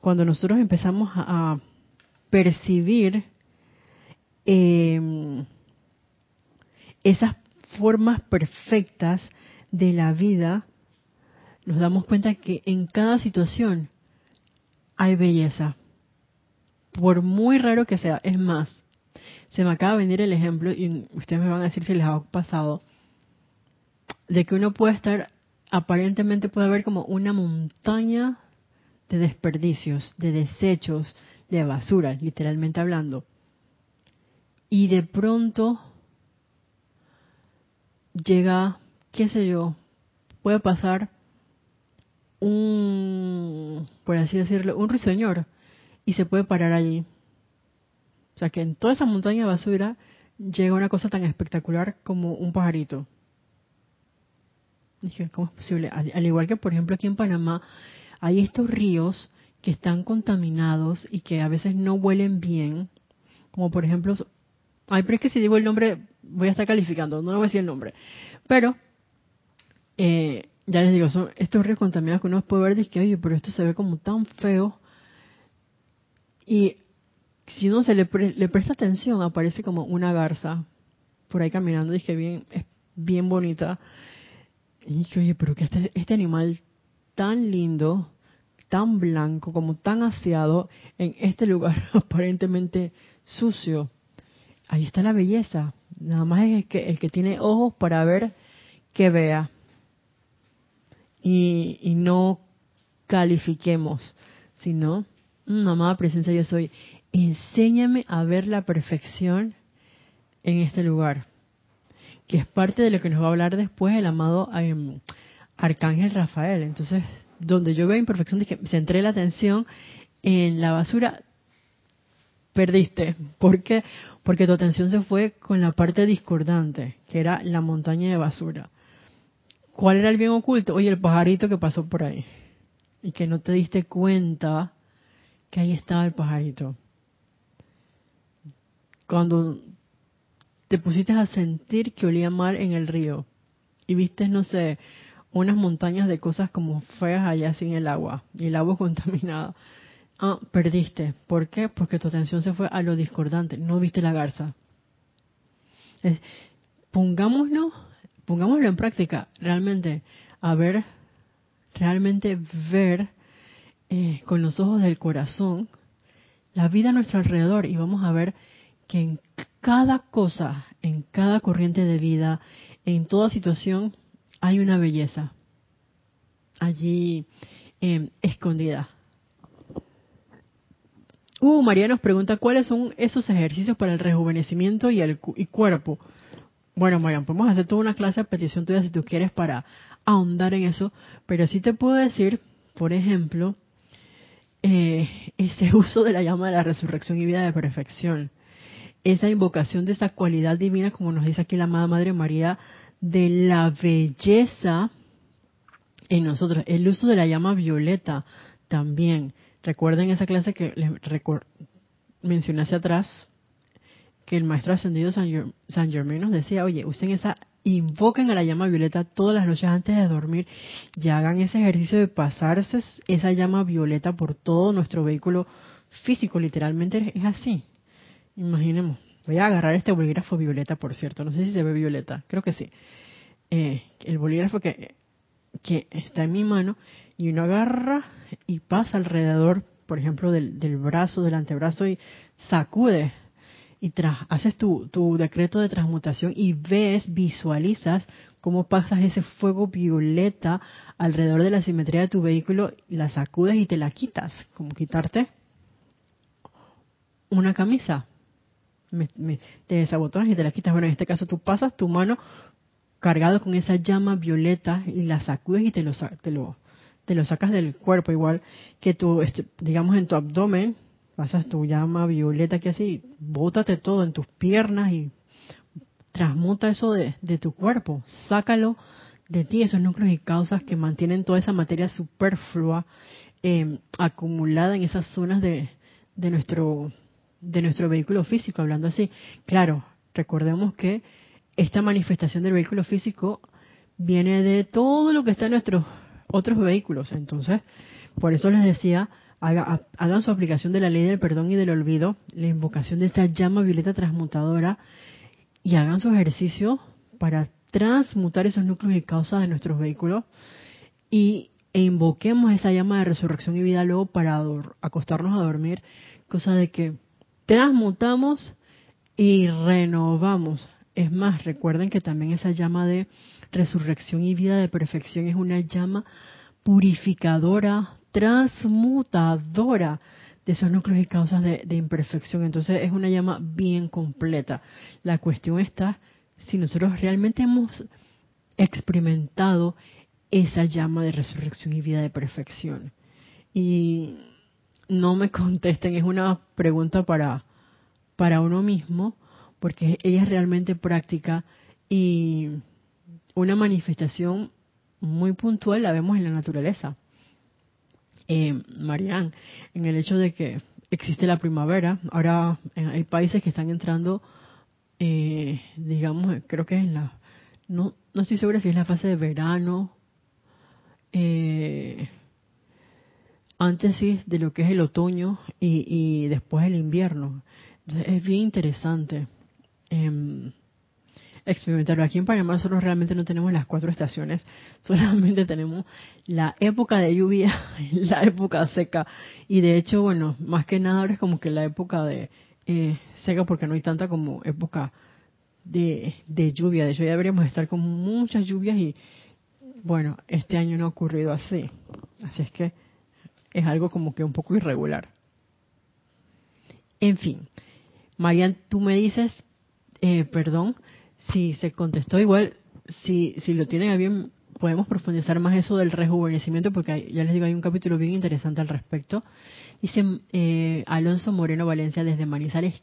cuando nosotros empezamos a, percibir em, esas formas perfectas de la vida, nos damos cuenta que en cada situación hay belleza. Por muy raro que sea, es más, se me acaba de venir el ejemplo, y ustedes me van a decir si les ha pasado, de que uno puede estar, aparentemente puede haber como una montaña de desperdicios, de desechos, de basura, literalmente hablando. Y de pronto llega, qué sé yo, puede pasar un, por así decirlo, un ruiseñor y se puede parar allí. O sea que en toda esa montaña de basura llega una cosa tan espectacular como un pajarito. Dije, ¿cómo es posible? Al, igual que, por ejemplo, aquí en Panamá hay estos ríos que están contaminados y que a veces no huelen bien, como por ejemplo, ay, pero es que si digo el nombre voy a estar calificando, no voy a decir el nombre, pero eh, ya les digo, son estos ríos contaminados que uno puede ver, dice oye, pero esto se ve como tan feo. Y si uno se le, le presta atención, aparece como una garza por ahí caminando, dije, bien, es bien bonita. Y dije, oye, pero que este, este animal tan lindo, tan blanco, como tan aseado, en este lugar aparentemente sucio. ahí está la belleza. Nada más es que el que tiene ojos para ver que vea. Y, y no califiquemos, sino, mm, amada presencia yo soy, enséñame a ver la perfección en este lugar, que es parte de lo que nos va a hablar después el amado em, Arcángel Rafael. Entonces, donde yo veo imperfección, que centré la atención en la basura, perdiste. ¿Por qué? Porque tu atención se fue con la parte discordante, que era la montaña de basura. ¿Cuál era el bien oculto? Oye, el pajarito que pasó por ahí. Y que no te diste cuenta que ahí estaba el pajarito. Cuando te pusiste a sentir que olía mal en el río y viste, no sé, unas montañas de cosas como feas allá sin el agua y el agua contaminada. Ah, perdiste. ¿Por qué? Porque tu atención se fue a lo discordante. No viste la garza. pongámonos, pongámoslo en práctica. Realmente, a ver, realmente ver eh, con los ojos del corazón la vida a nuestro alrededor y vamos a ver que en cada cosa, en cada corriente de vida, en toda situación, hay una belleza allí em, escondida. Uh, María nos pregunta cuáles son esos ejercicios para el rejuvenecimiento y el cuerpo. Bueno, María, podemos hacer toda una clase de petición tuya si tú quieres para ahondar en eso, pero sí te puedo decir, por ejemplo, eh, ese uso de la llama de la resurrección y vida de perfección, esa invocación de esa cualidad divina, como nos dice aquí la amada Madre María, de la belleza en nosotros. El uso de la llama violeta también. Recuerden esa clase que les mencioné hacia atrás, que el maestro ascendido San, Germain nos decía, oye, usen esa, invoquen a la llama violeta todas las noches antes de dormir y hagan ese ejercicio de pasarse esa llama violeta por todo nuestro vehículo físico, literalmente es así. Imaginemos. Voy a agarrar este bolígrafo violeta, por cierto. No sé si se ve violeta. Creo que sí. Eh, el bolígrafo que, que está en mi mano y uno agarra y pasa alrededor, por ejemplo, del, del brazo, del antebrazo y sacude y tras, haces tu, tu decreto de transmutación y ves, visualizas cómo pasas ese fuego violeta alrededor de la simetría de tu vehículo, la sacudes y te la quitas, como quitarte una camisa te desabotonas y te la quitas. Bueno, en este caso tú pasas tu mano cargado con esa llama violeta y la sacudes y te lo, te lo, te lo sacas del cuerpo, igual que tú, este, digamos, en tu abdomen, pasas tu llama violeta que así, bótate todo en tus piernas y transmuta eso de, de tu cuerpo, sácalo de ti, esos núcleos y causas que mantienen toda esa materia superflua eh, acumulada en esas zonas de, de nuestro de nuestro vehículo físico, hablando así. Claro, recordemos que esta manifestación del vehículo físico viene de todo lo que está en nuestros otros vehículos. Entonces, por eso les decía, hagan su aplicación de la ley del perdón y del olvido, la invocación de esta llama violeta transmutadora y hagan su ejercicio para transmutar esos núcleos y causas de nuestros vehículos y e invoquemos esa llama de resurrección y vida luego para acostarnos a dormir, cosa de que transmutamos y renovamos. Es más, recuerden que también esa llama de resurrección y vida de perfección es una llama purificadora, transmutadora de esos núcleos y causas de, imperfección. Entonces es una llama bien completa. La cuestión está si nosotros realmente hemos experimentado esa llama de resurrección y vida de perfección. Y no me contesten, es una pregunta para, para uno mismo, porque ella es realmente práctica y una manifestación muy puntual la vemos en la naturaleza. Eh, Marianne, en el hecho de que existe la primavera, ahora hay países que están entrando, eh, digamos, creo que es la, no, no estoy segura si es la fase de verano, eh, antes sí de lo que es el otoño y, después el invierno. es bien interesante eh, experimentarlo. Aquí en Panamá nosotros realmente no tenemos las cuatro estaciones, solamente tenemos la época de lluvia y la época seca. Y de hecho, bueno, más que nada ahora es como que la época de eh, seca porque no hay tanta como época de, de lluvia. De hecho, ya deberíamos estar con muchas lluvias y bueno, este año no ha ocurrido así. Así es que es algo como que un poco irregular. En fin, Marian, tú me dices, eh, perdón, si se contestó igual, si, si lo tienen bien, podemos profundizar más eso del rejuvenecimiento, porque ya les digo, hay un capítulo bien interesante al respecto. Dice eh, Alonso Moreno Valencia desde Manizales,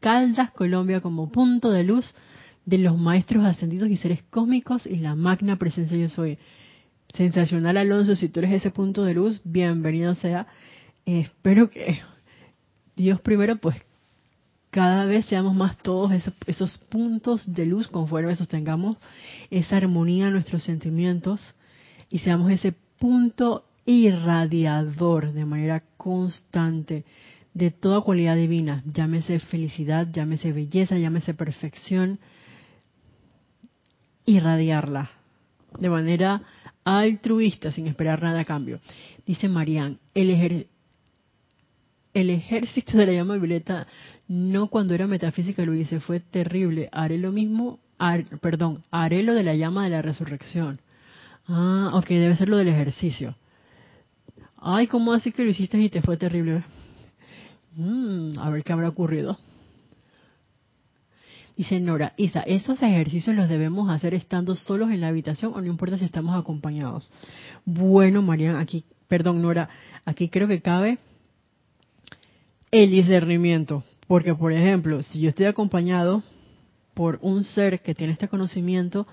Caldas, Colombia, como punto de luz de los maestros ascendidos y seres cósmicos y la magna presencia yo soy. Sensacional, Alonso, si tú eres ese punto de luz, bienvenido sea. Espero que Dios primero, pues cada vez seamos más todos esos, puntos de luz conforme sostengamos esa armonía en nuestros sentimientos y seamos ese punto irradiador de manera constante de toda cualidad divina, llámese felicidad, llámese belleza, llámese perfección, irradiarla de manera altruista, sin esperar nada a cambio. Dice Marian, el, el ejército de la llama violeta, no cuando era metafísica lo hice, fue terrible. Haré lo mismo, perdón, haré lo de la llama de la resurrección. Ah, ok, debe ser lo del ejercicio. Ay, ¿cómo así que lo hiciste y te fue terrible? Mm, a ver qué habrá ocurrido. Dice Nora, Isa, ¿esos ejercicios los debemos hacer estando solos en la habitación o no importa si estamos acompañados? Bueno, Marian, aquí, perdón, Nora, aquí creo que cabe el discernimiento. Porque, por ejemplo, si yo estoy acompañado por un ser que tiene este conocimiento,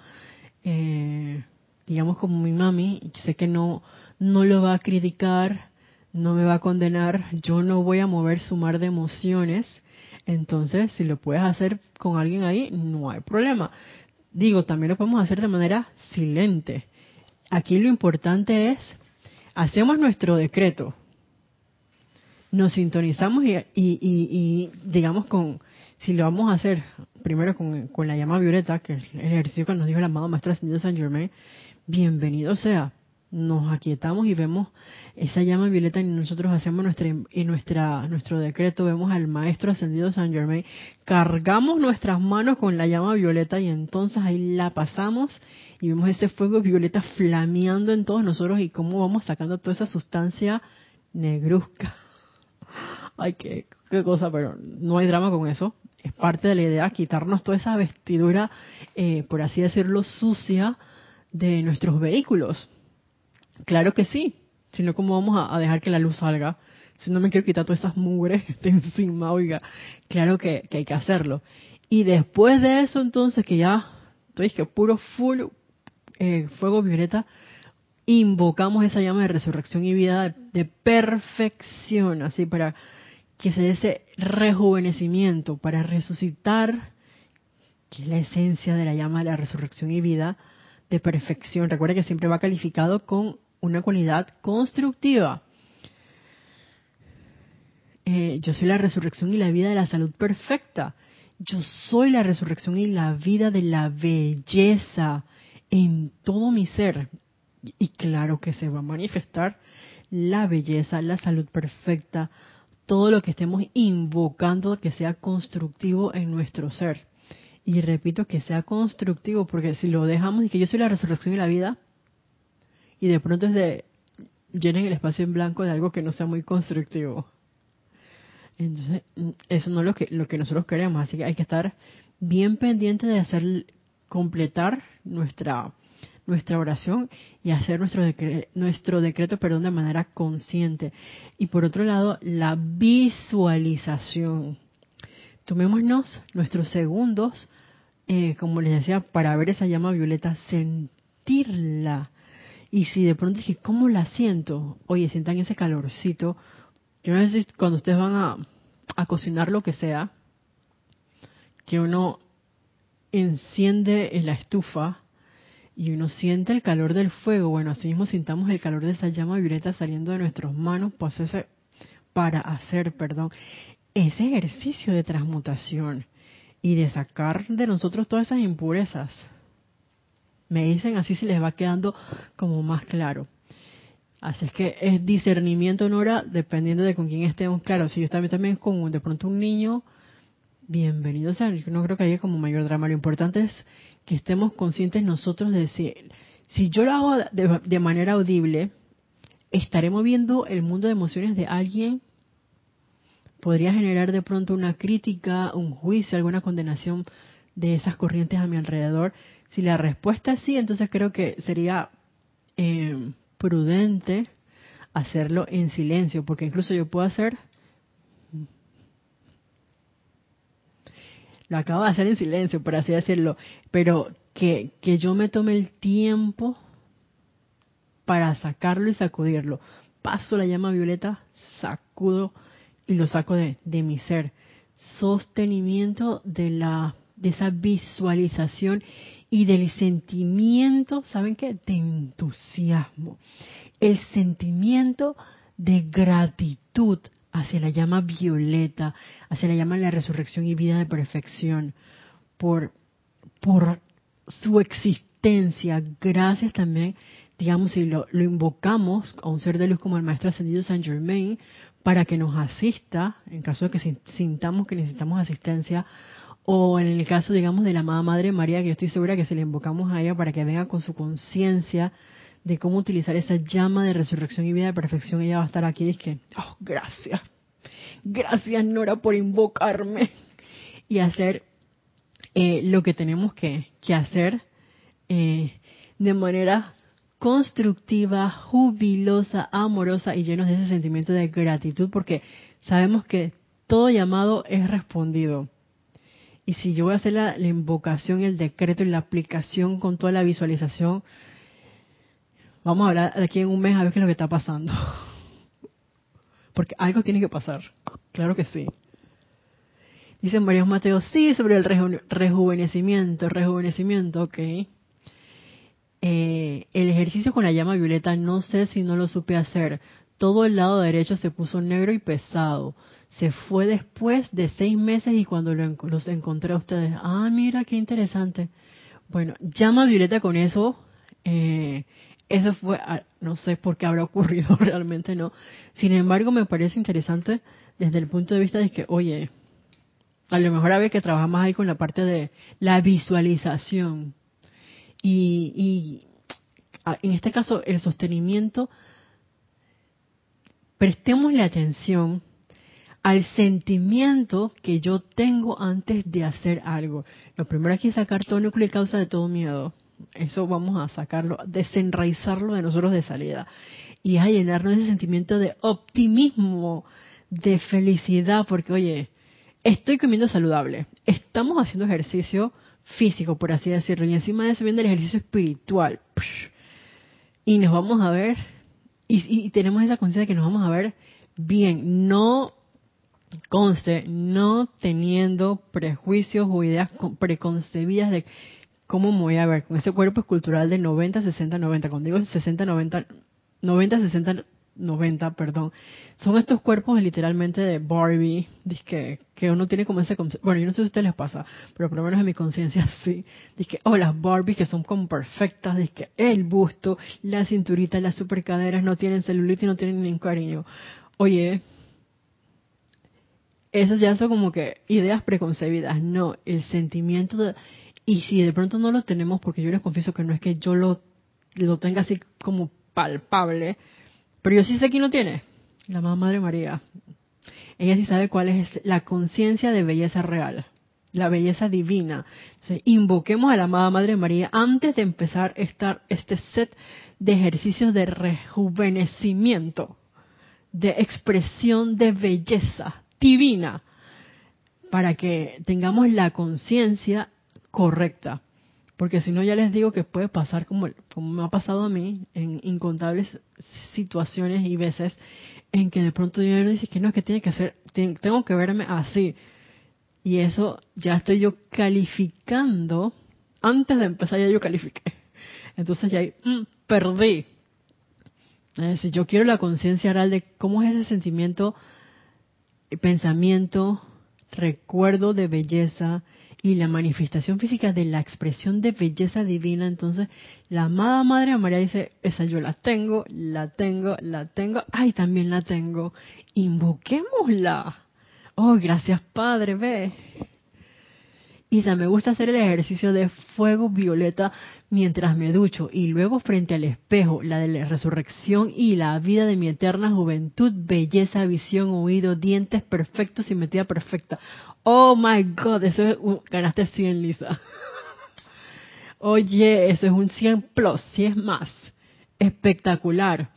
eh, digamos como mi mami, sé que no, no lo va a criticar, no me va a condenar, yo no voy a mover su mar de emociones, entonces, si lo puedes hacer con alguien ahí, no hay problema. Digo, también lo podemos hacer de manera silente. Aquí lo importante es, hacemos nuestro decreto, nos sintonizamos y, y, digamos con, si lo vamos a hacer primero con, con, la llama violeta, que es el ejercicio que nos dijo el amado Maestro Ascendido San Germain, bienvenido sea nos aquietamos y vemos esa llama violeta y nosotros hacemos nuestra y nuestra nuestro decreto vemos al maestro ascendido San Germain cargamos nuestras manos con la llama violeta y entonces ahí la pasamos y vemos ese fuego violeta flameando en todos nosotros y cómo vamos sacando toda esa sustancia negruzca. Ay qué, qué cosa pero no hay drama con eso. Es parte de la idea quitarnos toda esa vestidura eh, por así decirlo sucia de nuestros vehículos Claro que sí, sino cómo vamos a, dejar que la luz salga. Si no me quiero quitar todas esas mugres que encima, oiga, claro que, hay que hacerlo. Y después de eso, entonces, que ya, entonces que puro full eh, fuego violeta, invocamos esa llama de resurrección y vida de perfección, así para que se dé ese rejuvenecimiento, para resucitar, que es la esencia de la llama de la resurrección y vida de perfección. Recuerda que siempre va calificado con una cualidad constructiva. Eh, yo soy la resurrección y la vida de la salud perfecta. Yo soy la resurrección y la vida de la belleza en todo mi ser. Y claro que se va a manifestar la belleza, la salud perfecta, todo lo que estemos invocando que sea constructivo en nuestro ser. Y repito que sea constructivo, porque si lo dejamos y que yo soy la resurrección y la vida, y de pronto es de llenen el espacio en blanco de algo que no sea muy constructivo. Entonces, eso no es lo que, lo que nosotros queremos, así que hay que estar bien pendiente de hacer completar nuestra nuestra oración y hacer nuestro decreto, nuestro decreto perdón, de manera consciente. Y por otro lado, la visualización. Tomémonos nuestros segundos, eh, como les decía, para ver esa llama violeta, sentirla, y si de pronto dije, ¿cómo la siento? Oye, sientan ese calorcito. Yo no sé si cuando ustedes van a, a cocinar lo que sea, que uno enciende en la estufa y uno siente el calor del fuego. Bueno, así mismo sintamos el calor de esa llama violeta saliendo de nuestras manos pues ese, para hacer, perdón, ese ejercicio de transmutación y de sacar de nosotros todas esas impurezas. Me dicen así si les va quedando como más claro. Así es que es discernimiento, Nora, dependiendo de con quién estemos. Claro, si yo también, también con de pronto un niño bienvenido. Sea, no creo que haya como mayor drama. Lo importante es que estemos conscientes nosotros de si, si yo lo hago de, de manera audible, estaré moviendo el mundo de emociones de alguien. Podría generar de pronto una crítica, un juicio, alguna condenación de esas corrientes a mi alrededor. Si la respuesta es sí, entonces creo que sería eh, prudente hacerlo en silencio, porque incluso yo puedo hacer lo acabo de hacer en silencio, por así decirlo, pero que, que yo me tome el tiempo para sacarlo y sacudirlo. Paso la llama violeta, sacudo y lo saco de, de mi ser. Sostenimiento de la de esa visualización y del sentimiento, ¿saben qué? De entusiasmo. El sentimiento de gratitud hacia la llama violeta, hacia la llama de la resurrección y vida de perfección, por, por su existencia. Gracias también, digamos, si lo, lo invocamos a un ser de luz como el Maestro Ascendido San Germain, para que nos asista, en caso de que sintamos que necesitamos asistencia, o en el caso, digamos, de la amada Madre María, que yo estoy segura que si le invocamos a ella para que venga con su conciencia de cómo utilizar esa llama de resurrección y vida de perfección, ella va a estar aquí y es oh, gracias, gracias Nora por invocarme y hacer eh, lo que tenemos que, que hacer eh, de manera constructiva, jubilosa, amorosa y llenos de ese sentimiento de gratitud, porque sabemos que todo llamado es respondido y si yo voy a hacer la, invocación, el decreto y la aplicación con toda la visualización, vamos a hablar aquí en un mes a ver qué es lo que está pasando. Porque algo tiene que pasar. Claro que sí. Dice María Mateo, sí, sobre el rejuvenecimiento, rejuvenecimiento, ok. Eh, el ejercicio con la llama violeta, no sé si no lo supe hacer. Todo el lado derecho se puso negro y pesado se fue después de seis meses y cuando los encontré a ustedes, ah, mira, qué interesante. Bueno, llama Violeta con eso. Eh, eso fue, ah, no sé por qué habrá ocurrido, realmente no. Sin embargo, me parece interesante desde el punto de vista de que, oye, a lo mejor había que trabajar más ahí con la parte de la visualización. Y, y ah, en este caso, el sostenimiento, prestémosle atención al sentimiento que yo tengo antes de hacer algo. Lo primero aquí es sacar todo núcleo y causa de todo miedo. Eso vamos a sacarlo, desenraizarlo de nosotros de salida. Y a llenarnos de sentimiento de optimismo, de felicidad, porque oye, estoy comiendo saludable, estamos haciendo ejercicio físico, por así decirlo, y encima de eso viene el ejercicio espiritual. Y nos vamos a ver, y, y tenemos esa conciencia de que nos vamos a ver bien, no conste, no teniendo prejuicios o ideas preconcebidas de cómo me voy a ver con ese cuerpo escultural de 90, 60, 90. Cuando digo 60, 90, 90, 60, 90, perdón, son estos cuerpos literalmente de Barbie, que, que uno tiene como ese bueno, yo no sé si a ustedes les pasa, pero por lo menos en mi conciencia sí, que, oh, las Barbies que son como perfectas, que el busto, la cinturita, las supercaderas no tienen celulitis, no tienen ningún cariño. Oye, eso ya son como que ideas preconcebidas, no, el sentimiento de, y si de pronto no lo tenemos, porque yo les confieso que no es que yo lo, lo tenga así como palpable, pero yo sí sé quién lo tiene, la mamá Madre María. Ella sí sabe cuál es la conciencia de belleza real, la belleza divina. invoquemos a la amada Madre María antes de empezar este set de ejercicios de rejuvenecimiento, de expresión de belleza, divina para que tengamos la conciencia correcta. Porque si no, ya les digo que puede pasar como, me ha pasado a mí en incontables situaciones y veces en que de pronto yo le dice que no, es que tiene que ser, tengo que verme así. Y eso ya estoy yo calificando, antes de empezar ya yo califiqué. Entonces ya mm, perdí. si yo quiero la conciencia real de cómo es ese sentimiento pensamiento, recuerdo de belleza y la manifestación física de la expresión de belleza divina, entonces la amada Madre María dice, esa yo la tengo, la tengo, la tengo, ay, también la tengo, invoquémosla. Oh, gracias Padre, ve. Isa, me gusta hacer el ejercicio de fuego violeta mientras me ducho y luego frente al espejo, la de la resurrección y la vida de mi eterna juventud, belleza, visión, oído, dientes perfectos y metida perfecta. Oh my God, eso es, ganaste 100, Lisa. Oye, eso es un 100 plus, si es más. Espectacular.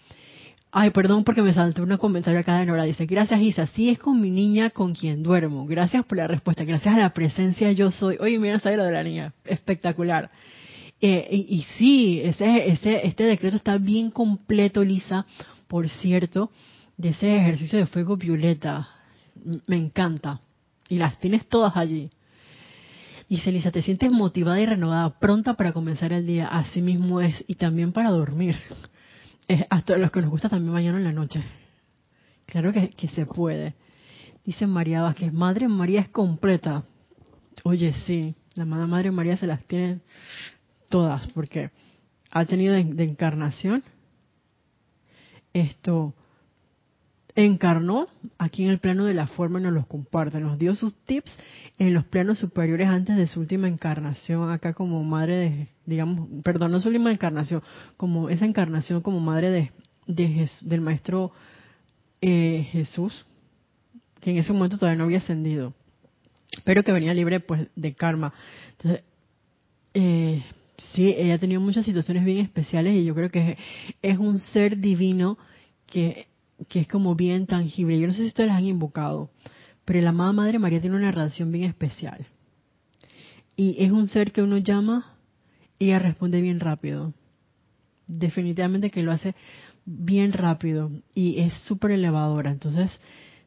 Ay, perdón porque me saltó un comentario acá de Nora. Dice, gracias Isa, sí es con mi niña con quien duermo. Gracias por la respuesta, gracias a la presencia yo soy. Oye, mira, sabe lo de la niña. Espectacular. Eh, y, sí, ese, ese, este decreto está bien completo, Lisa, por cierto, de ese ejercicio de fuego violeta. Me encanta. Y las tienes todas allí. Dice Lisa, te sientes motivada y renovada, pronta para comenzar el día. Así mismo es. Y también para dormir hasta los que nos gusta también mañana en la noche. Claro que, se puede. Dice María Vázquez, Madre María es completa. Oye, sí, la Madre María se las tiene todas, porque ha tenido de encarnación esto encarnó aquí en el plano de la forma y nos los comparte, nos dio sus tips en los planos superiores antes de su última encarnación, acá como madre de, digamos, perdón, no su última encarnación, como esa encarnación como madre de, de del maestro eh, Jesús, que en ese momento todavía no había ascendido, pero que venía libre pues de karma. Entonces, eh, sí, ella ha tenido muchas situaciones bien especiales y yo creo que es un ser divino que que es como bien tangible. Yo no sé si ustedes las han invocado, pero la amada Madre María tiene una relación bien especial. Y es un ser que uno llama y ella responde bien rápido. Definitivamente que lo hace bien rápido y es súper elevadora. Entonces,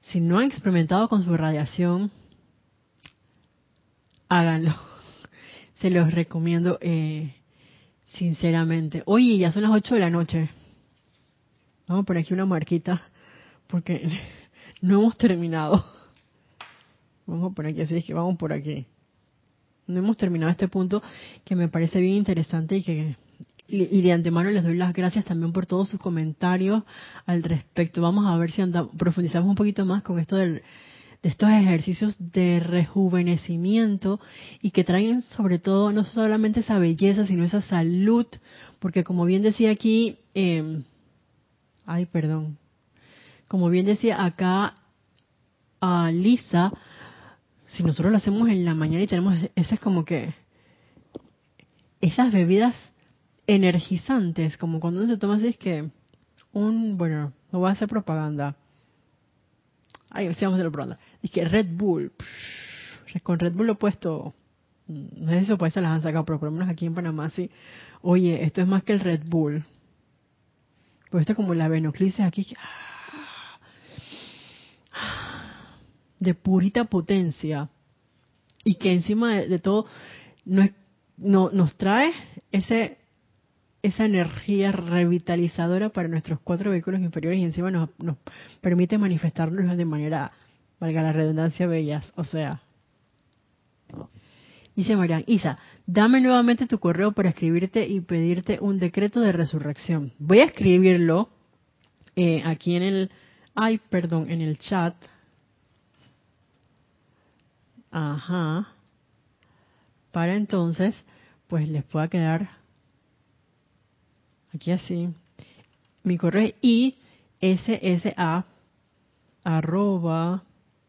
si no han experimentado con su radiación, háganlo. Se los recomiendo eh, sinceramente. Oye, ya son las 8 de la noche. Vamos a poner aquí una marquita porque no hemos terminado. Vamos a poner aquí, así es que vamos por aquí. No hemos terminado este punto que me parece bien interesante y que y de antemano les doy las gracias también por todos sus comentarios al respecto. Vamos a ver si profundizamos un poquito más con esto del, de estos ejercicios de rejuvenecimiento y que traen sobre todo no solamente esa belleza, sino esa salud, porque como bien decía aquí eh, Ay, perdón. Como bien decía acá a Lisa, si nosotros lo hacemos en la mañana y tenemos esas como que esas bebidas energizantes, como cuando uno se toma así es que un, bueno, no voy a hacer propaganda. Ay, sí, vamos a hacerlo propaganda. Es que Red Bull, con Red Bull lo he puesto, no sé si ser las han sacado, pero por lo menos aquí en Panamá sí. Oye, esto es más que el Red Bull. Pues esto como la venoclisis aquí, de purita potencia, y que encima de, todo no, no, nos trae ese esa energía revitalizadora para nuestros cuatro vehículos inferiores y encima nos, nos permite manifestarnos de manera, valga la redundancia, bellas. O sea, dice Marian, Isa, dame nuevamente tu correo para escribirte y pedirte un decreto de resurrección. Voy a escribirlo eh, aquí en el, ay, perdón, en el chat. Ajá. Para entonces, pues les pueda quedar aquí así. Mi correo es issa arroba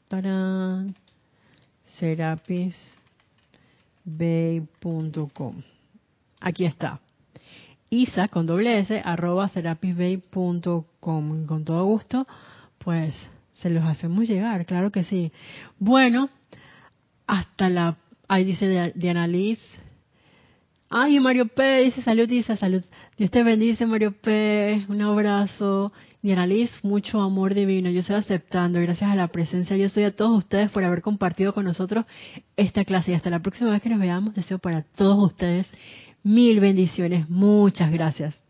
tarán, serapis bay.com. Aquí está. Isa con doble S arroba serapisbay.com. Con todo gusto, pues se los hacemos llegar, claro que sí. Bueno, hasta la. Ahí dice Diana Liz. Ay, Mario P. dice salud, dice salud. Dios te bendice, Mario P. Un abrazo. Diana Liz, mucho amor divino. Yo estoy aceptando, gracias a la presencia. Yo soy a todos ustedes por haber compartido con nosotros esta clase. Y hasta la próxima vez que nos veamos, deseo para todos ustedes mil bendiciones. Muchas gracias.